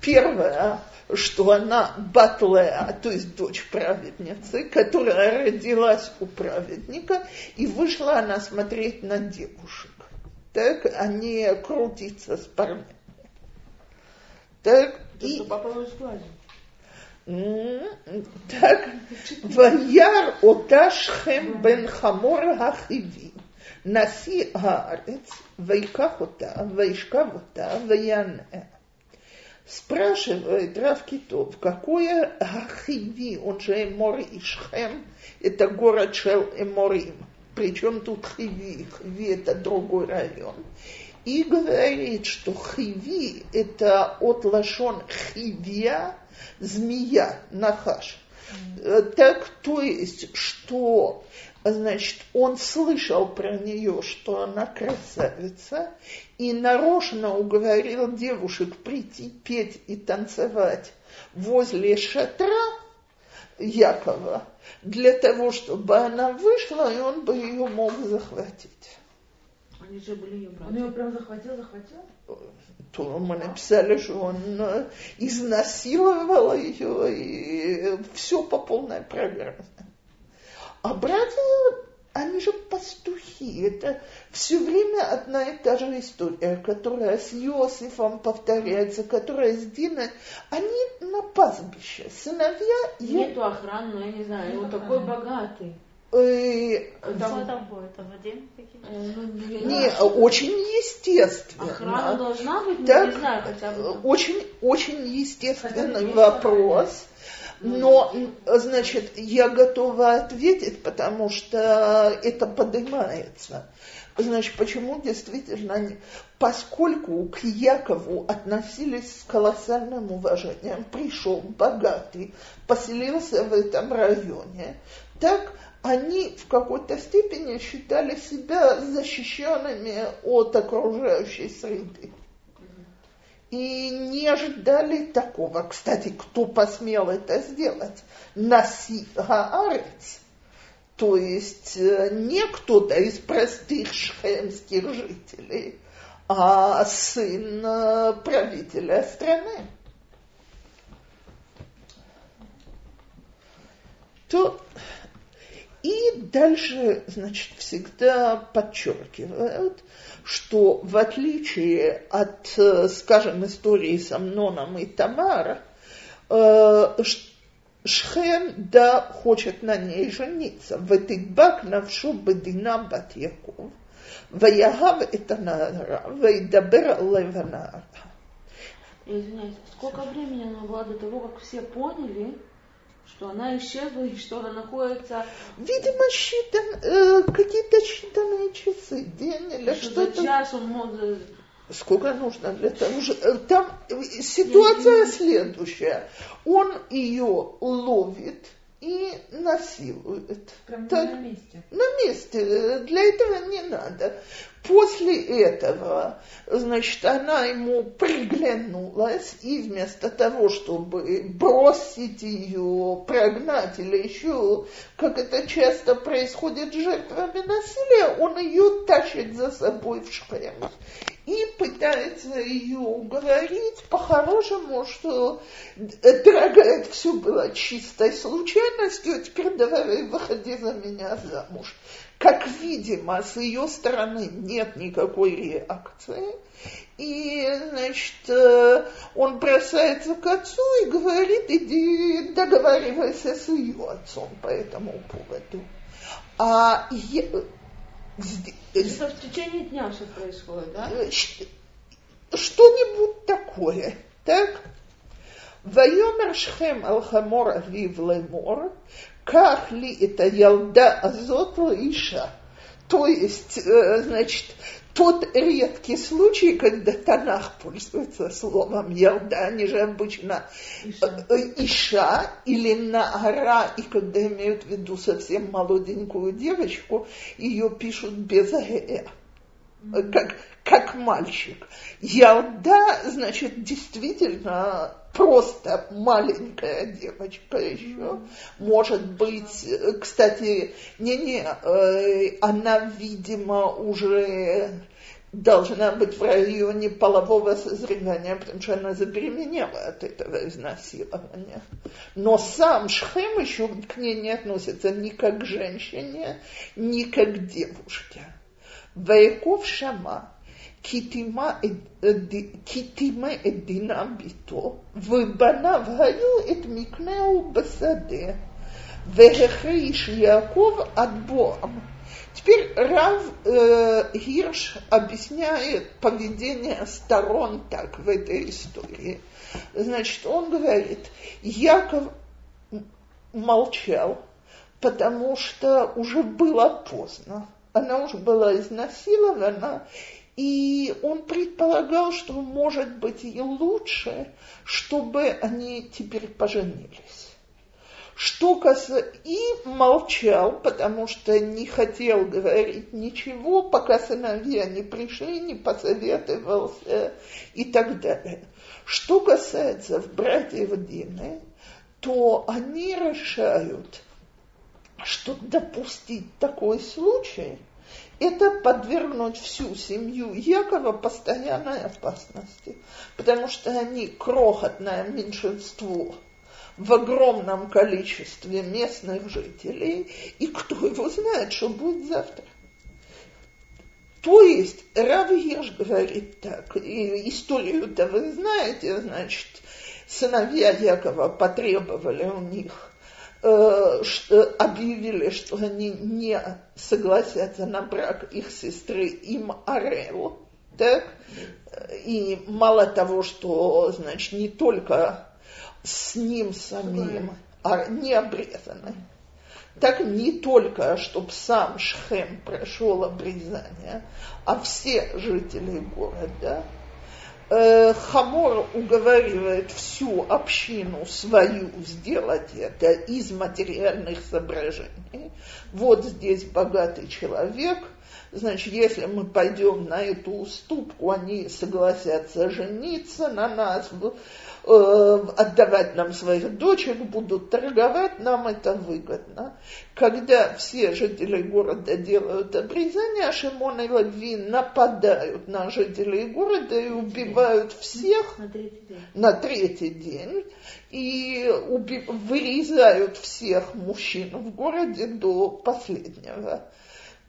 [SPEAKER 1] Первое, что она Батлеа, то есть дочь праведницы, которая родилась у праведника, и вышла она смотреть на девушек. Так, а не крутиться с парнями. Так,
[SPEAKER 2] и...
[SPEAKER 1] Так, Ваяр Оташхем бен Хамор Хахиви, Наси Аарец, Вайках Ота, Вайшкав Ота, Ваяне. Спрашивает Рав Китов, какое Ахиви, он же Эмор Ишхем, это город Шел Эморим. Причем тут Хиви, Хиви это другой район. И говорит, что Хиви это от лашон Хивия, змея, нахаш. Mm. Так, то есть, что значит, он слышал про нее, что она красавица, и нарочно уговорил девушек прийти петь и танцевать возле шатра Якова, для того, чтобы она вышла, и он бы ее мог захватить.
[SPEAKER 2] Они же были ее братья. Он ее прям захватил, захватил?
[SPEAKER 1] То мы написали, что он э, изнасиловал ее, и все по полной программе. А братья, они же пастухи. Это все время одна и та же история, которая с Иосифом повторяется, которая с Диной. Они на пастбище. Сыновья...
[SPEAKER 2] Нету охраны, я не знаю, он такой богатый.
[SPEAKER 3] Э, там, там будет? Вадим?
[SPEAKER 1] Э, ну, не, очень естественно.
[SPEAKER 2] Охрана должна быть, так, не знаю, хотя бы.
[SPEAKER 1] Очень, очень естественный вопрос. Но, значит, я готова ответить, потому что это поднимается. Значит, почему действительно, поскольку к Якову относились с колоссальным уважением, пришел богатый, поселился в этом районе, так они в какой-то степени считали себя защищенными от окружающей среды и не ожидали такого. Кстати, кто посмел это сделать? Наси Гаарец, то есть э, не кто-то из простых шхемских жителей, а сын э, правителя страны. То дальше, значит, всегда подчеркивают, что в отличие от, э, скажем, истории с Амноном и Тамар, э, Шхем, да, хочет на ней жениться. Ветигбак навшу бедина бат Яков, ваяхав это наара, вейдабер леванаара.
[SPEAKER 2] Извиняюсь, сколько времени она была до того, как все поняли, что она исчезла и что она находится...
[SPEAKER 1] Видимо, считан, э, какие-то считанные часы, день или что-то.
[SPEAKER 2] За час он мог...
[SPEAKER 1] Сколько нужно для того, что... Э, там ситуация следующая. Он ее ловит, и насилует.
[SPEAKER 2] Прям так, на месте?
[SPEAKER 1] На месте. Для этого не надо. После этого, значит, она ему приглянулась, и вместо того, чтобы бросить ее, прогнать или еще, как это часто происходит с жертвами насилия, он ее тащит за собой в шхем и пытается ее уговорить по-хорошему, что, дорогая, это все было чистой случайностью, а теперь давай выходи за меня замуж. Как видимо, с ее стороны нет никакой реакции, и, значит, э, он бросается к отцу и говорит, иди договаривайся с ее отцом по этому поводу. А
[SPEAKER 2] это в течение дня все происходит, да? Э,
[SPEAKER 1] что-нибудь такое, так? ויאמר שכם על חמור אביו לאמור, קח לי את הילדה הזאת לאישה. То есть, значит, тот редкий случай, когда Танах пользуется словом Ялда, они же обычно Иша, э, Иша или Наара, и когда имеют в виду совсем молоденькую девочку, ее пишут без «э», как, как мальчик. Ялда, значит, действительно просто маленькая девочка еще. Может быть, кстати, не-не, э, она, видимо, уже должна быть в районе полового созревания, потому что она забеременела от этого изнасилования. Но сам Шхем еще к ней не относится ни как к женщине, ни как к девушке. Ваяков Шама קיטימה את דינם ביתו, ובניו היו את מקנהו בשדה, והחריש יעקב עד בואם. Теперь Рав э, Гирш объясняет поведение сторон так в этой истории. Значит, он говорит, Яков молчал, потому что уже было поздно. Она уже была изнасилована, и он предполагал, что может быть и лучше, чтобы они теперь поженились. Что касается... И молчал, потому что не хотел говорить ничего, пока сыновья не пришли, не посоветовался и так далее. Что касается братьев Дины, то они решают, что допустить такой случай – это подвергнуть всю семью Якова постоянной опасности, потому что они крохотное меньшинство в огромном количестве местных жителей, и кто его знает, что будет завтра. То есть Рав Гирш говорит так, и историю-то вы знаете, значит, сыновья Якова потребовали у них что, объявили, что они не согласятся на брак их сестры им Арел, так? И мало того, что, значит, не только с ним самим, а не обрезанной, так не только, чтобы сам Шхем прошел обрезание, а все жители города – Э, Хамор уговаривает всю общину свою сделать это из материальных соображений. Вот здесь богатый человек, значит, если мы пойдем на эту уступку, они согласятся жениться на нас, Э, отдавать нам своих дочек, будут торговать, нам это выгодно. Когда все жители города делают обрезание, Шимон и Леви нападают на жителей города и убивают всех
[SPEAKER 2] на третий день,
[SPEAKER 1] на третий день и уби- вырезают всех мужчин в городе до последнего.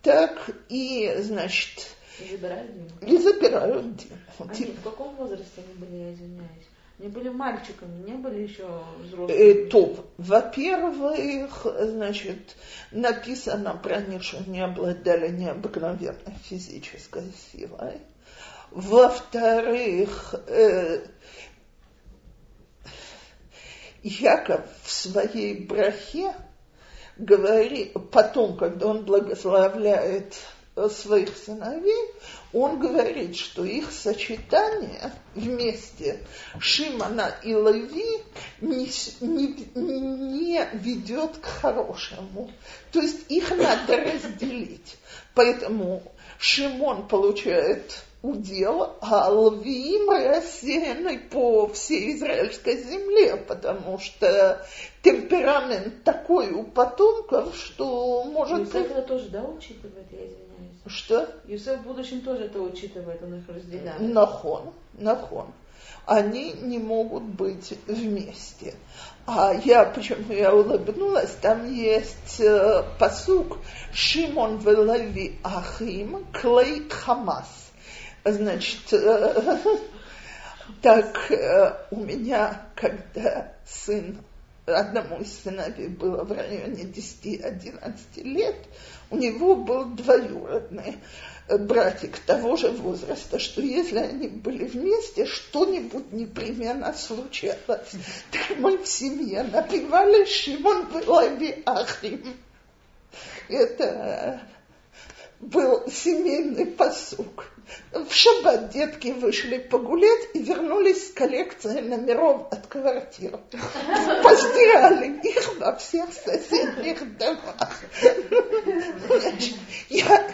[SPEAKER 1] Так и, значит,
[SPEAKER 2] и забирают Дину.
[SPEAKER 1] И забирают Дину.
[SPEAKER 2] Они в каком возрасте они были, я извиняюсь? Они были мальчиками, не были еще взрослыми.
[SPEAKER 1] Э, топ. Во-первых, значит, написано про них, что они обладали необыкновенной физической силой. Во-вторых, э, Яков в своей брахе говорит, потом, когда он благословляет своих сыновей, он говорит, что их сочетание вместе Шимана и Леви не, не, не ведет к хорошему. То есть их надо разделить. Поэтому Шимон получает удел, а Лвиим рассеяны по всей израильской земле, потому что темперамент такой у потомков, что может...
[SPEAKER 2] Юсеф это тоже, да, учитывает, я?
[SPEAKER 1] Что?
[SPEAKER 2] Юсеф в будущем тоже это учитывает, он их разделяет.
[SPEAKER 1] Нахон, нахон. Они не могут быть вместе. А я, почему я улыбнулась, там есть э, посук Шимон Велеви Ахим Клей Хамас Значит, э, так э, у меня, когда сын, одному из сыновей было в районе 10-11 лет, у него был двоюродный братик того же возраста, что если они были вместе, что-нибудь непременно случалось. Так мы в семье напевали Шимон Леви Ахим. Это был семейный посук. В шаббат детки вышли погулять и вернулись с коллекцией номеров от квартир. Постирали их во всех соседних домах. Я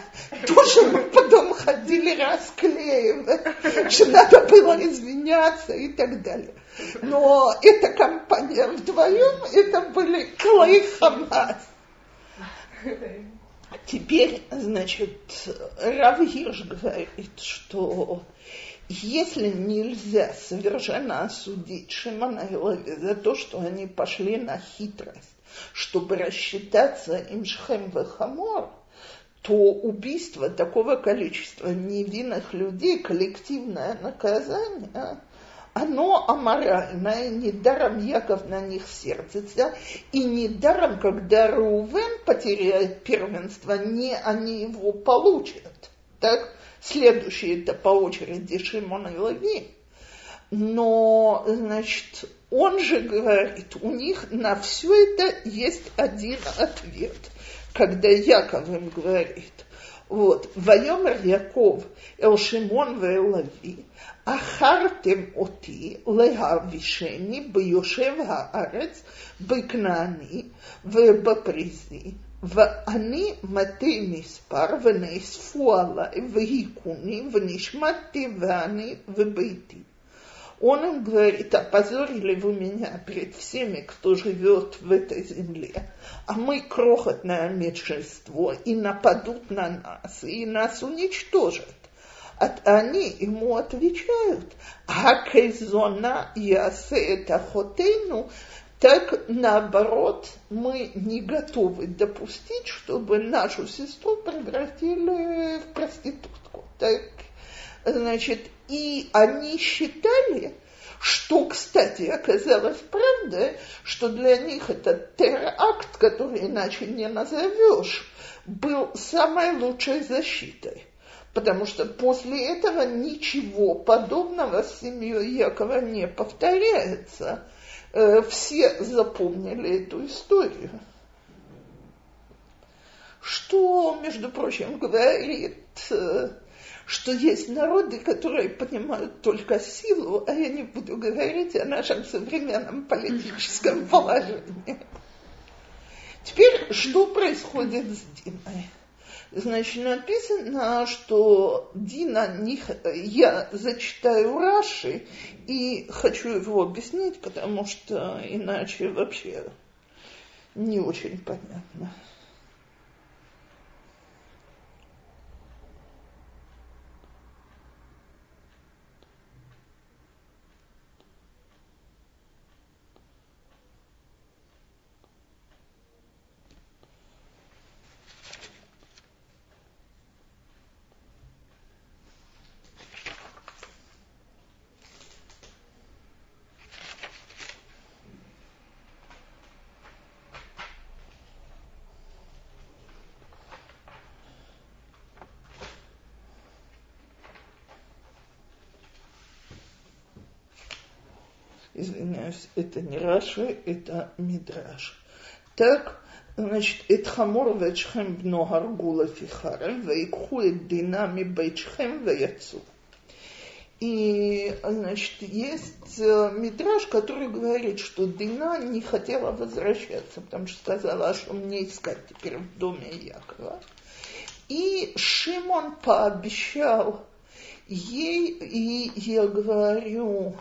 [SPEAKER 1] тоже мы потом ходили расклеивать, что надо было извиняться и так далее. Но эта компания вдвоем, это были Клей Хамас. Теперь, значит, Рав Гирш говорит, что если нельзя совершенно осудить Шимона и Леви за то, что они пошли на хитрость, чтобы рассчитаться им Шхем Хамор, то убийство такого количества невинных людей, коллективное наказание, оно аморальное, недаром Яков на них сердится, и недаром, когда Рувен потеряет первенство, не они его получат. Так, следующие это по очереди Шимон и Лави. Но, значит, он же говорит, у них на все это есть один ответ. Когда Яков им говорит, вот, Вайомер Яков, Эл Шимон Лави, אכרתם אותי להבישני ביושב הארץ, בכנעני ובפריזי, ואני מטה מספר ונאספו עליי והיכוני ונשמעתי ואני וביתי. Он им говорит, опозорили вы меня перед всеми, кто живет в этой земле, а мы крохотное меньшинство, и нападут на нас, и нас уничтожат от, они ему отвечают, Акезона ясеет охотейну, так наоборот, мы не готовы допустить, чтобы нашу сестру превратили в проститутку. Так, значит, и они считали, что, кстати, оказалось правдой, что для них этот теракт, который иначе не назовешь, был самой лучшей защитой потому что после этого ничего подобного с семьей Якова не повторяется. Э, все запомнили эту историю. Что, между прочим, говорит, э, что есть народы, которые понимают только силу, а я не буду говорить о нашем современном политическом положении. Теперь, что происходит с Диной? Значит, написано, что Дина, не... я зачитаю Раши и хочу его объяснить, потому что иначе вообще не очень понятно. извиняюсь, это не Раши, это Мидраш. Так, значит, Эдхамор вэчхэм бно гаргула фихарем, вэйкху динами бэйчхэм вэяцу. И, значит, есть э, метраж, который говорит, что Дина не хотела возвращаться, потому что сказала, «А что мне искать теперь в доме Якова. И Шимон пообещал ей, и я говорю,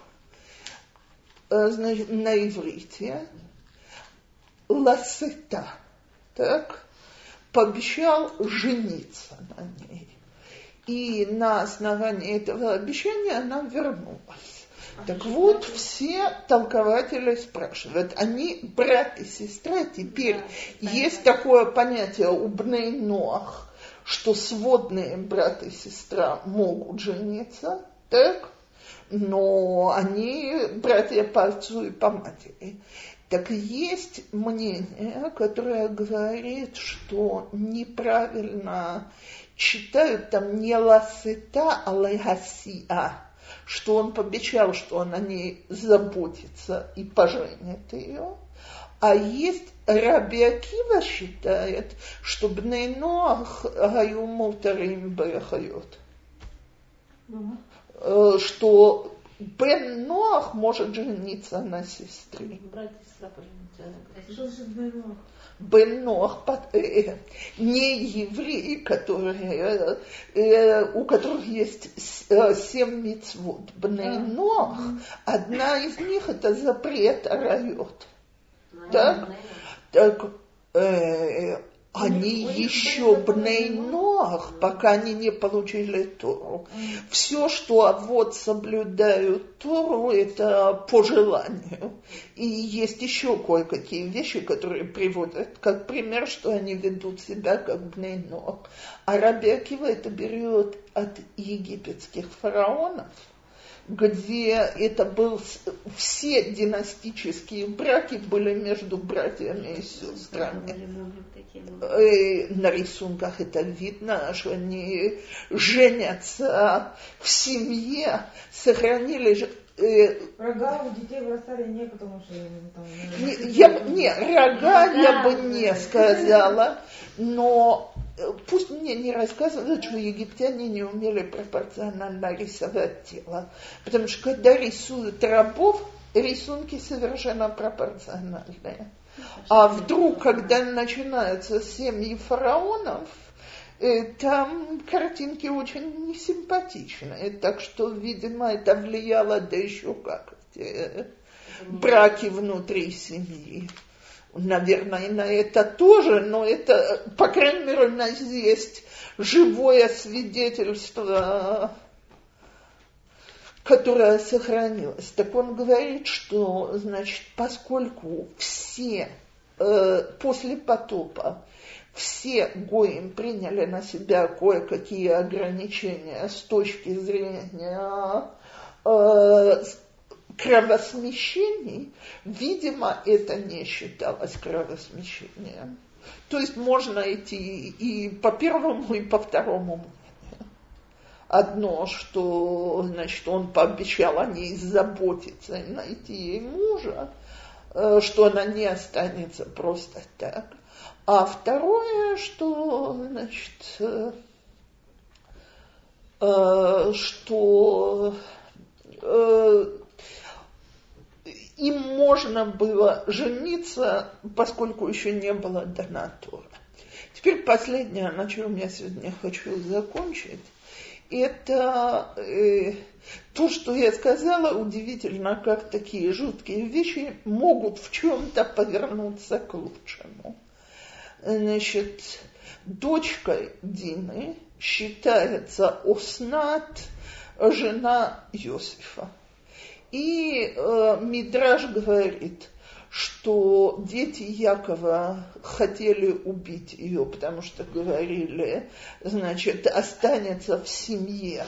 [SPEAKER 1] значит, на иврите, ласета, так, пообещал жениться на ней. И на основании этого обещания она вернулась. Так вот, все толкователи спрашивают, они брат и сестра, теперь да, есть такое понятие у Бней-Ноах, что сводные брат и сестра могут жениться, так? Но они братья по отцу и по матери. Так есть мнение, которое говорит, что неправильно читают там не לשאתה, а להשיאה, что он пообещал, что он о ней заботится и поженит ее. А есть Раби Акива считает, что Бней Ноах гаю мутарим бехайот. Э, что Бен Ноах может жениться на сестре. Бен Ноах? Бен Ноах, э, не евреи, которые, э, у которых есть э, семь мицвод. Бней а. Ноах, одна из них это запрет райот. Так? Так, э, они еще бней Ноах, пока они не получили Тору. Все, что вот соблюдают Тору, это по желанию. И есть еще кое-какие вещи, которые приводят как пример, что они ведут себя как бней Ноах. А Раби Акива это берет от египетских фараонов – где это был все династические браки были между братьями и сестрами. И на рисунках это видно, что они женятся в семье, сохранили
[SPEAKER 4] э, Рога у детей вырастали не потому, что там...
[SPEAKER 1] Не, я, не, рога я бы не сказала, но Пусть мне не рассказывают, что египтяне не умели пропорционально рисовать тело. Потому что когда рисуют рабов, рисунки совершенно пропорциональные. А вдруг, когда начинаются семьи фараонов, э, там картинки очень несимпатичные. Так что, видимо, это влияло, да еще как, браки внутри семьи наверное, на это тоже, но это, по крайней мере, у нас есть живое свидетельство, которое сохранилось. Так он говорит, что, значит, поскольку все э, после потопа все гоим приняли на себя кое-какие ограничения с точки зрения э, кровосмещений, видимо, это не считалось кровосмещением. То есть можно идти и по первому, и по второму. Одно, что значит, он пообещал о ней заботиться и найти ей мужа, э, что она не останется просто так. А второе, что, значит, э, э, что им можно было жениться, поскольку еще не было дана Тора. Теперь последнее, на чем я сегодня хочу закончить, это э, то, что я сказала, удивительно, как такие жуткие вещи могут в чем-то повернуться к лучшему. Значит, дочкой Дины считается Оснат, жена Иосифа. И э, Мидраж говорит, что дети Якова хотели убить ее, потому что говорили, значит, останется в семье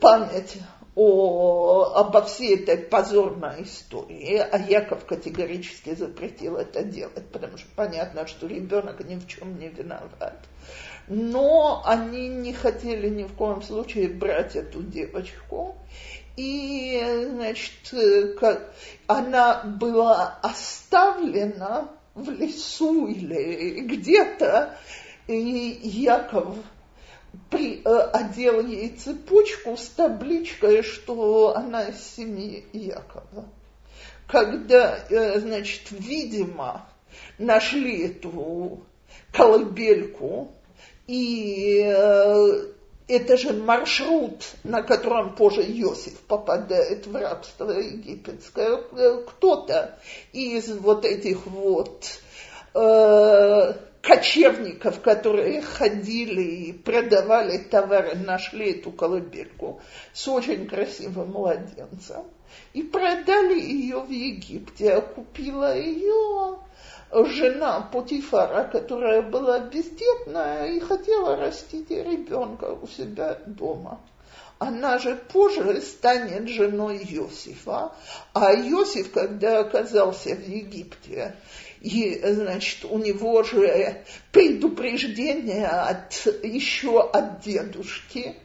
[SPEAKER 1] память о, обо всей этой позорной истории, а Яков категорически запретил это делать, потому что понятно, что ребенок ни в чем не виноват. Но они не хотели ни в коем случае брать эту девочку. И, значит, она была оставлена в лесу или где-то, и Яков при, э, одел ей цепочку с табличкой, что она из семьи Якова. Когда, э, значит, видимо, нашли эту колыбельку, и э, это же маршрут, на котором позже Иосиф попадает в рабство египетское. Кто-то из вот этих вот э, кочевников, которые ходили и продавали товары, нашли эту колыбельку с очень красивым младенцем и продали ее в Египте, а купила ее жена Путифара, которая была бездетная и хотела растить ребенка у себя дома. Она же позже станет женой Иосифа, а Иосиф, когда оказался в Египте, и, значит, у него же предупреждение от, еще от дедушки,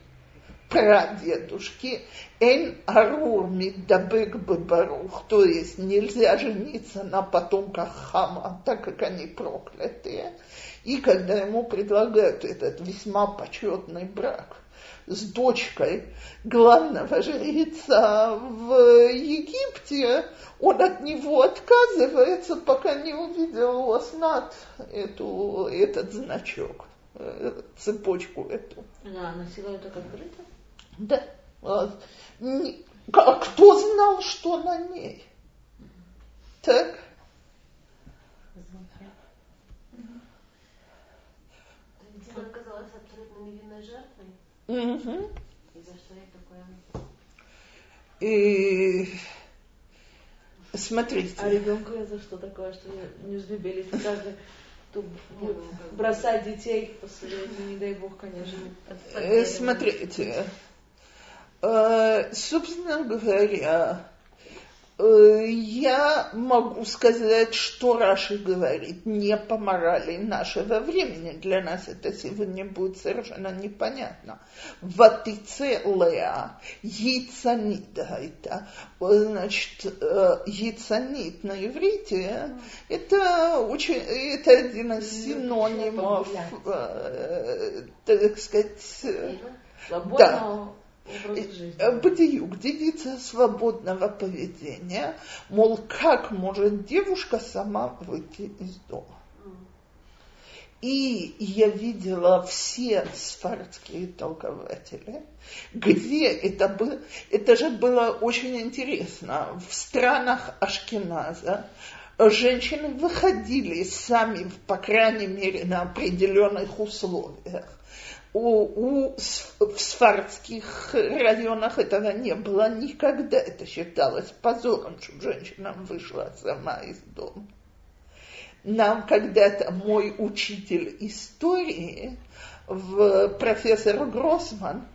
[SPEAKER 1] прадедушки, Эн арур мидабек барух, то есть нельзя жениться на потомках Хама, так как они проклятые. И когда ему предлагают этот весьма почетный брак – с дочкой главного жреца в Египте, он от него отказывается, пока не увидел у Аснат эту, этот значок, э, цепочку эту.
[SPEAKER 2] Да, носила это как открыто?
[SPEAKER 1] Да. А, кто знал, что на ней? Так?
[SPEAKER 3] Она оказалась абсолютно невинной жертвой.
[SPEAKER 1] Угу.
[SPEAKER 3] И за что ей такое?
[SPEAKER 1] И смотрите.
[SPEAKER 2] А ребенку за что такое, что не взлюбились? Каждый бросать детей после, не дай бог, конечно.
[SPEAKER 1] Э, смотрите, собственно говоря, Э, я могу сказать, что Раши говорит не по морали нашего времени. Для нас это сегодня будет совершенно непонятно. Ватице леа, яйцанида это, значит, э, яйцанит на иврите, это, очень, это один из синонимов, э, так сказать,
[SPEAKER 2] да
[SPEAKER 1] Бытиюк, девица свободного поведения, мол, как может девушка сама выйти из дома. И я видела все сфардские толкователи, где это было, это же было очень интересно. В странах Ашкеназа женщины выходили сами, по крайней мере, на определенных условиях у, у, в сфардских районах этого не было никогда. Это считалось позором, что женщина вышла сама из дома. Нам когда-то мой учитель истории, в, профессор Гроссман,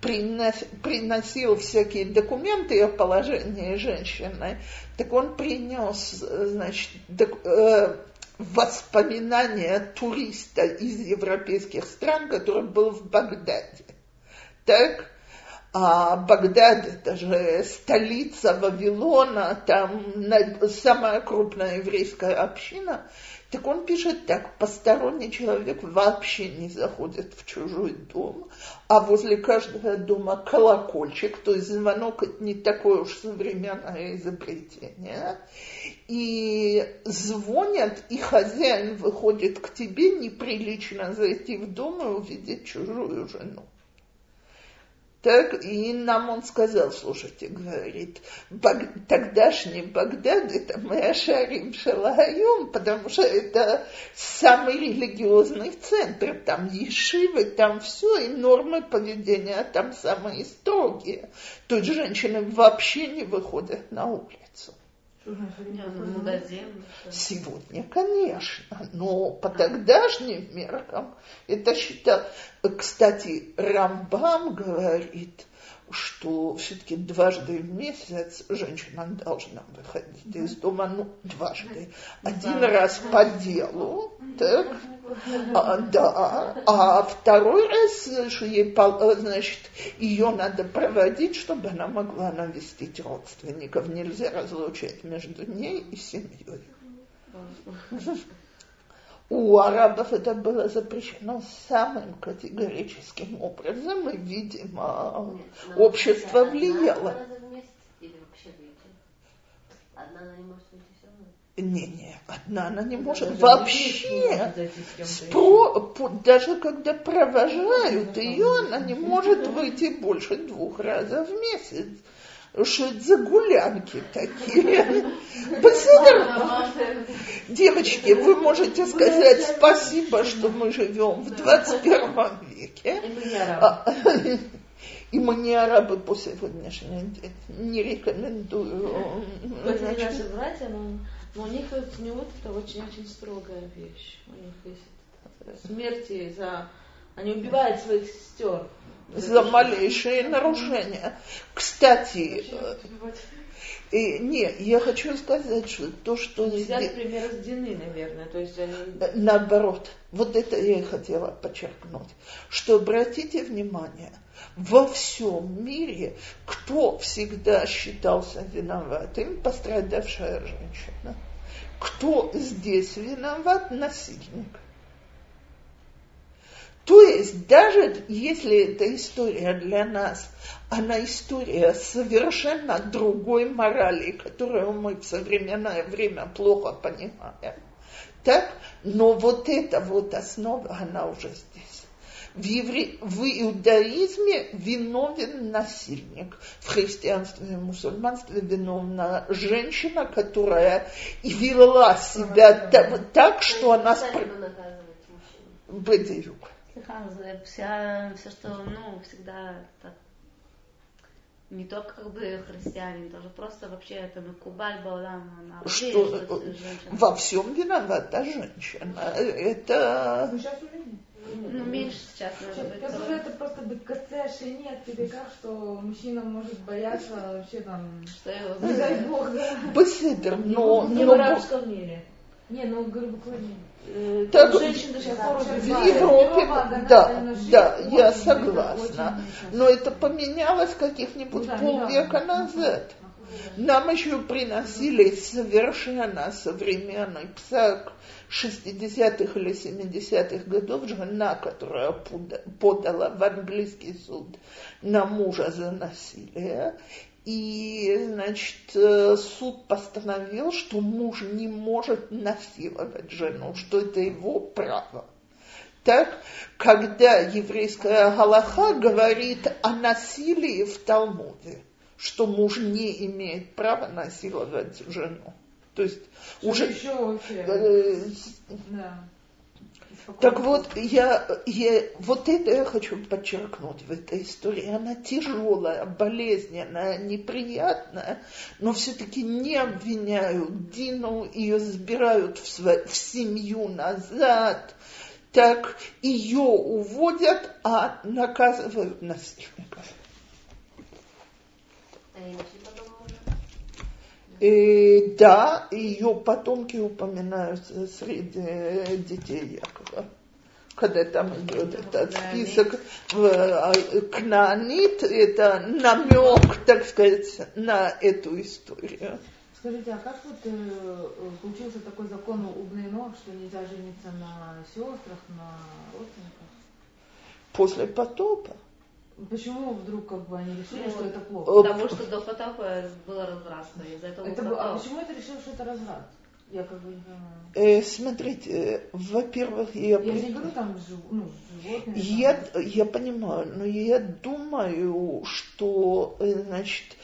[SPEAKER 1] принос, приносил всякие документы о положении женщины, так он принес, значит, док, э, воспоминания туриста из европейских стран, который был в Багдаде. Так, а Багдад это же столица Вавилона, там самая крупная еврейская община. Так он пишет так, посторонний человек вообще не заходит в чужой дом, а возле каждого дома колокольчик, то есть звонок это не такое уж современное изобретение. И звонят, и хозяин выходит к тебе, неприлично зайти в дом и увидеть чужую жену. Так, и нам он сказал, слушайте, говорит, баг, тогдашний Багдад, это мы Ашарим Шалаем, потому что это самый религиозный центр, там ешивы, там все, и нормы поведения там самые строгие. Тут женщины вообще не выходят на улицу. Сегодня, конечно, но по тогдашним меркам это считал. Кстати, Рамбам говорит, что все-таки дважды в месяц женщина должна выходить из дома, ну, дважды. Один раз по делу, так, а, да, а второй раз, что ей, значит, ее надо проводить, чтобы она могла навестить родственников. Нельзя разлучать между ней и семьей. У арабов это было запрещено самым категорическим образом, и, видимо, Нет, общество влияло. Одна она не может выйти все равно? Не, одна она не может даже вообще. Спро, даже когда провожают ее, она не может выйти больше двух раз в месяц. Что это за гулянки такие? Девочки, вы можете сказать спасибо, что мы живем в 21 веке. И мы не арабы по сегодняшний день. Не рекомендую.
[SPEAKER 2] Это не наши братья, но, но у них не вот это очень-очень строгая вещь. У них есть смерти за... Они убивают своих сестер.
[SPEAKER 1] За малейшие нарушения. Кстати, и, не, я хочу сказать, что то, что...
[SPEAKER 2] Нельзя, здесь... например, рождены, наверное, то есть они...
[SPEAKER 1] Наоборот, вот это я и хотела подчеркнуть, что обратите внимание, во всем мире кто всегда считался виноватым? Пострадавшая женщина. Кто здесь виноват? Насильник. То есть даже если эта история для нас, она история совершенно другой морали, которую мы в современное время плохо понимаем, так, но вот эта вот основа, она уже здесь. В, евре... в иудаизме виновен насильник, в христианстве и мусульманстве виновна женщина, которая и вела себя так, так что она...
[SPEAKER 3] Слыхам, вся, все, что, ну, всегда так, не только как бы христиане, тоже просто вообще это Кубаль Баулам, на
[SPEAKER 1] что, что во всем виновата женщина. Это...
[SPEAKER 3] Ну, меньше сейчас, может
[SPEAKER 4] быть. Сейчас уже это просто быть коце, нет, тебе как, что мужчина может бояться вообще там, что его не дай бог, да.
[SPEAKER 1] Беседер, но...
[SPEAKER 2] Не в арабском мире.
[SPEAKER 4] Не, ну, грубо говоря,
[SPEAKER 1] Э, так, в Европе, да, да, я согласна. Но это поменялось каких-нибудь полвека назад. Нам еще приносили совершенно современный псак 60-х или 70-х годов жена, которая подала в английский суд на мужа за насилие. И, значит, э, суд постановил, что муж не может насиловать жену, что это его право. Так, когда еврейская Галаха говорит о насилии в Талмуде, что муж не имеет права насиловать жену. То есть
[SPEAKER 4] что уже... Еще вообще? Э,
[SPEAKER 1] да. Так вот, я, я, вот это я хочу подчеркнуть в этой истории. Она тяжелая, болезненная, неприятная, но все-таки не обвиняют Дину, ее забирают в, свою, в семью назад, так ее уводят, а наказывают насильников. И, да, ее потомки упоминаются среди детей Якова. Когда там идет этот список в Кнаанит, это намек, так сказать, на эту историю.
[SPEAKER 4] Скажите, а как вот э, получился такой закон у Бнейнов, что нельзя жениться на сестрах, на родственниках?
[SPEAKER 1] После потопа.
[SPEAKER 4] Почему вдруг как бы они решили, ну, что это плохо?
[SPEAKER 3] Потому что до потопа было развратно, из-за этого
[SPEAKER 4] это, А почему это решил, что это разврат? Я как бы не понимаю.
[SPEAKER 1] Э, смотрите, э, во-первых,
[SPEAKER 4] я... Я не говорю там ну, животные.
[SPEAKER 1] Я, там. я понимаю, но я думаю, что, э, значит,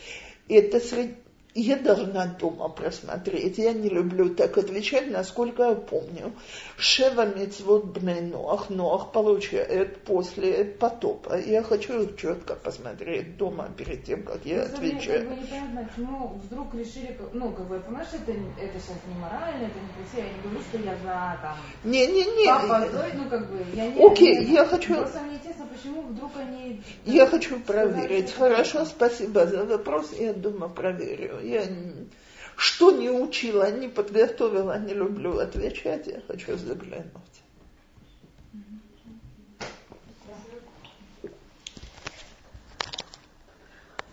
[SPEAKER 1] это среди я должна дома просмотреть. Я не люблю так отвечать, насколько я помню. Шева мецвод бней Ноах, Ноах получает после потопа. Я хочу их четко посмотреть дома перед тем, как я
[SPEAKER 4] ну,
[SPEAKER 1] отвечаю.
[SPEAKER 4] Как бы непонятно, почему вдруг решили, ну, как бы, понимаешь, это, это сейчас не морально, это не красиво. Я не говорю, что я за там...
[SPEAKER 1] Не-не-не.
[SPEAKER 4] Папа, ну, как бы, я не...
[SPEAKER 1] Окей, okay, я хочу...
[SPEAKER 4] Просто мне интересно, почему вдруг они...
[SPEAKER 1] Я хочу проверить. Хорошо, спасибо за вопрос, я дома проверю. Я что не учила, не подготовила, не люблю отвечать, я хочу заглянуть.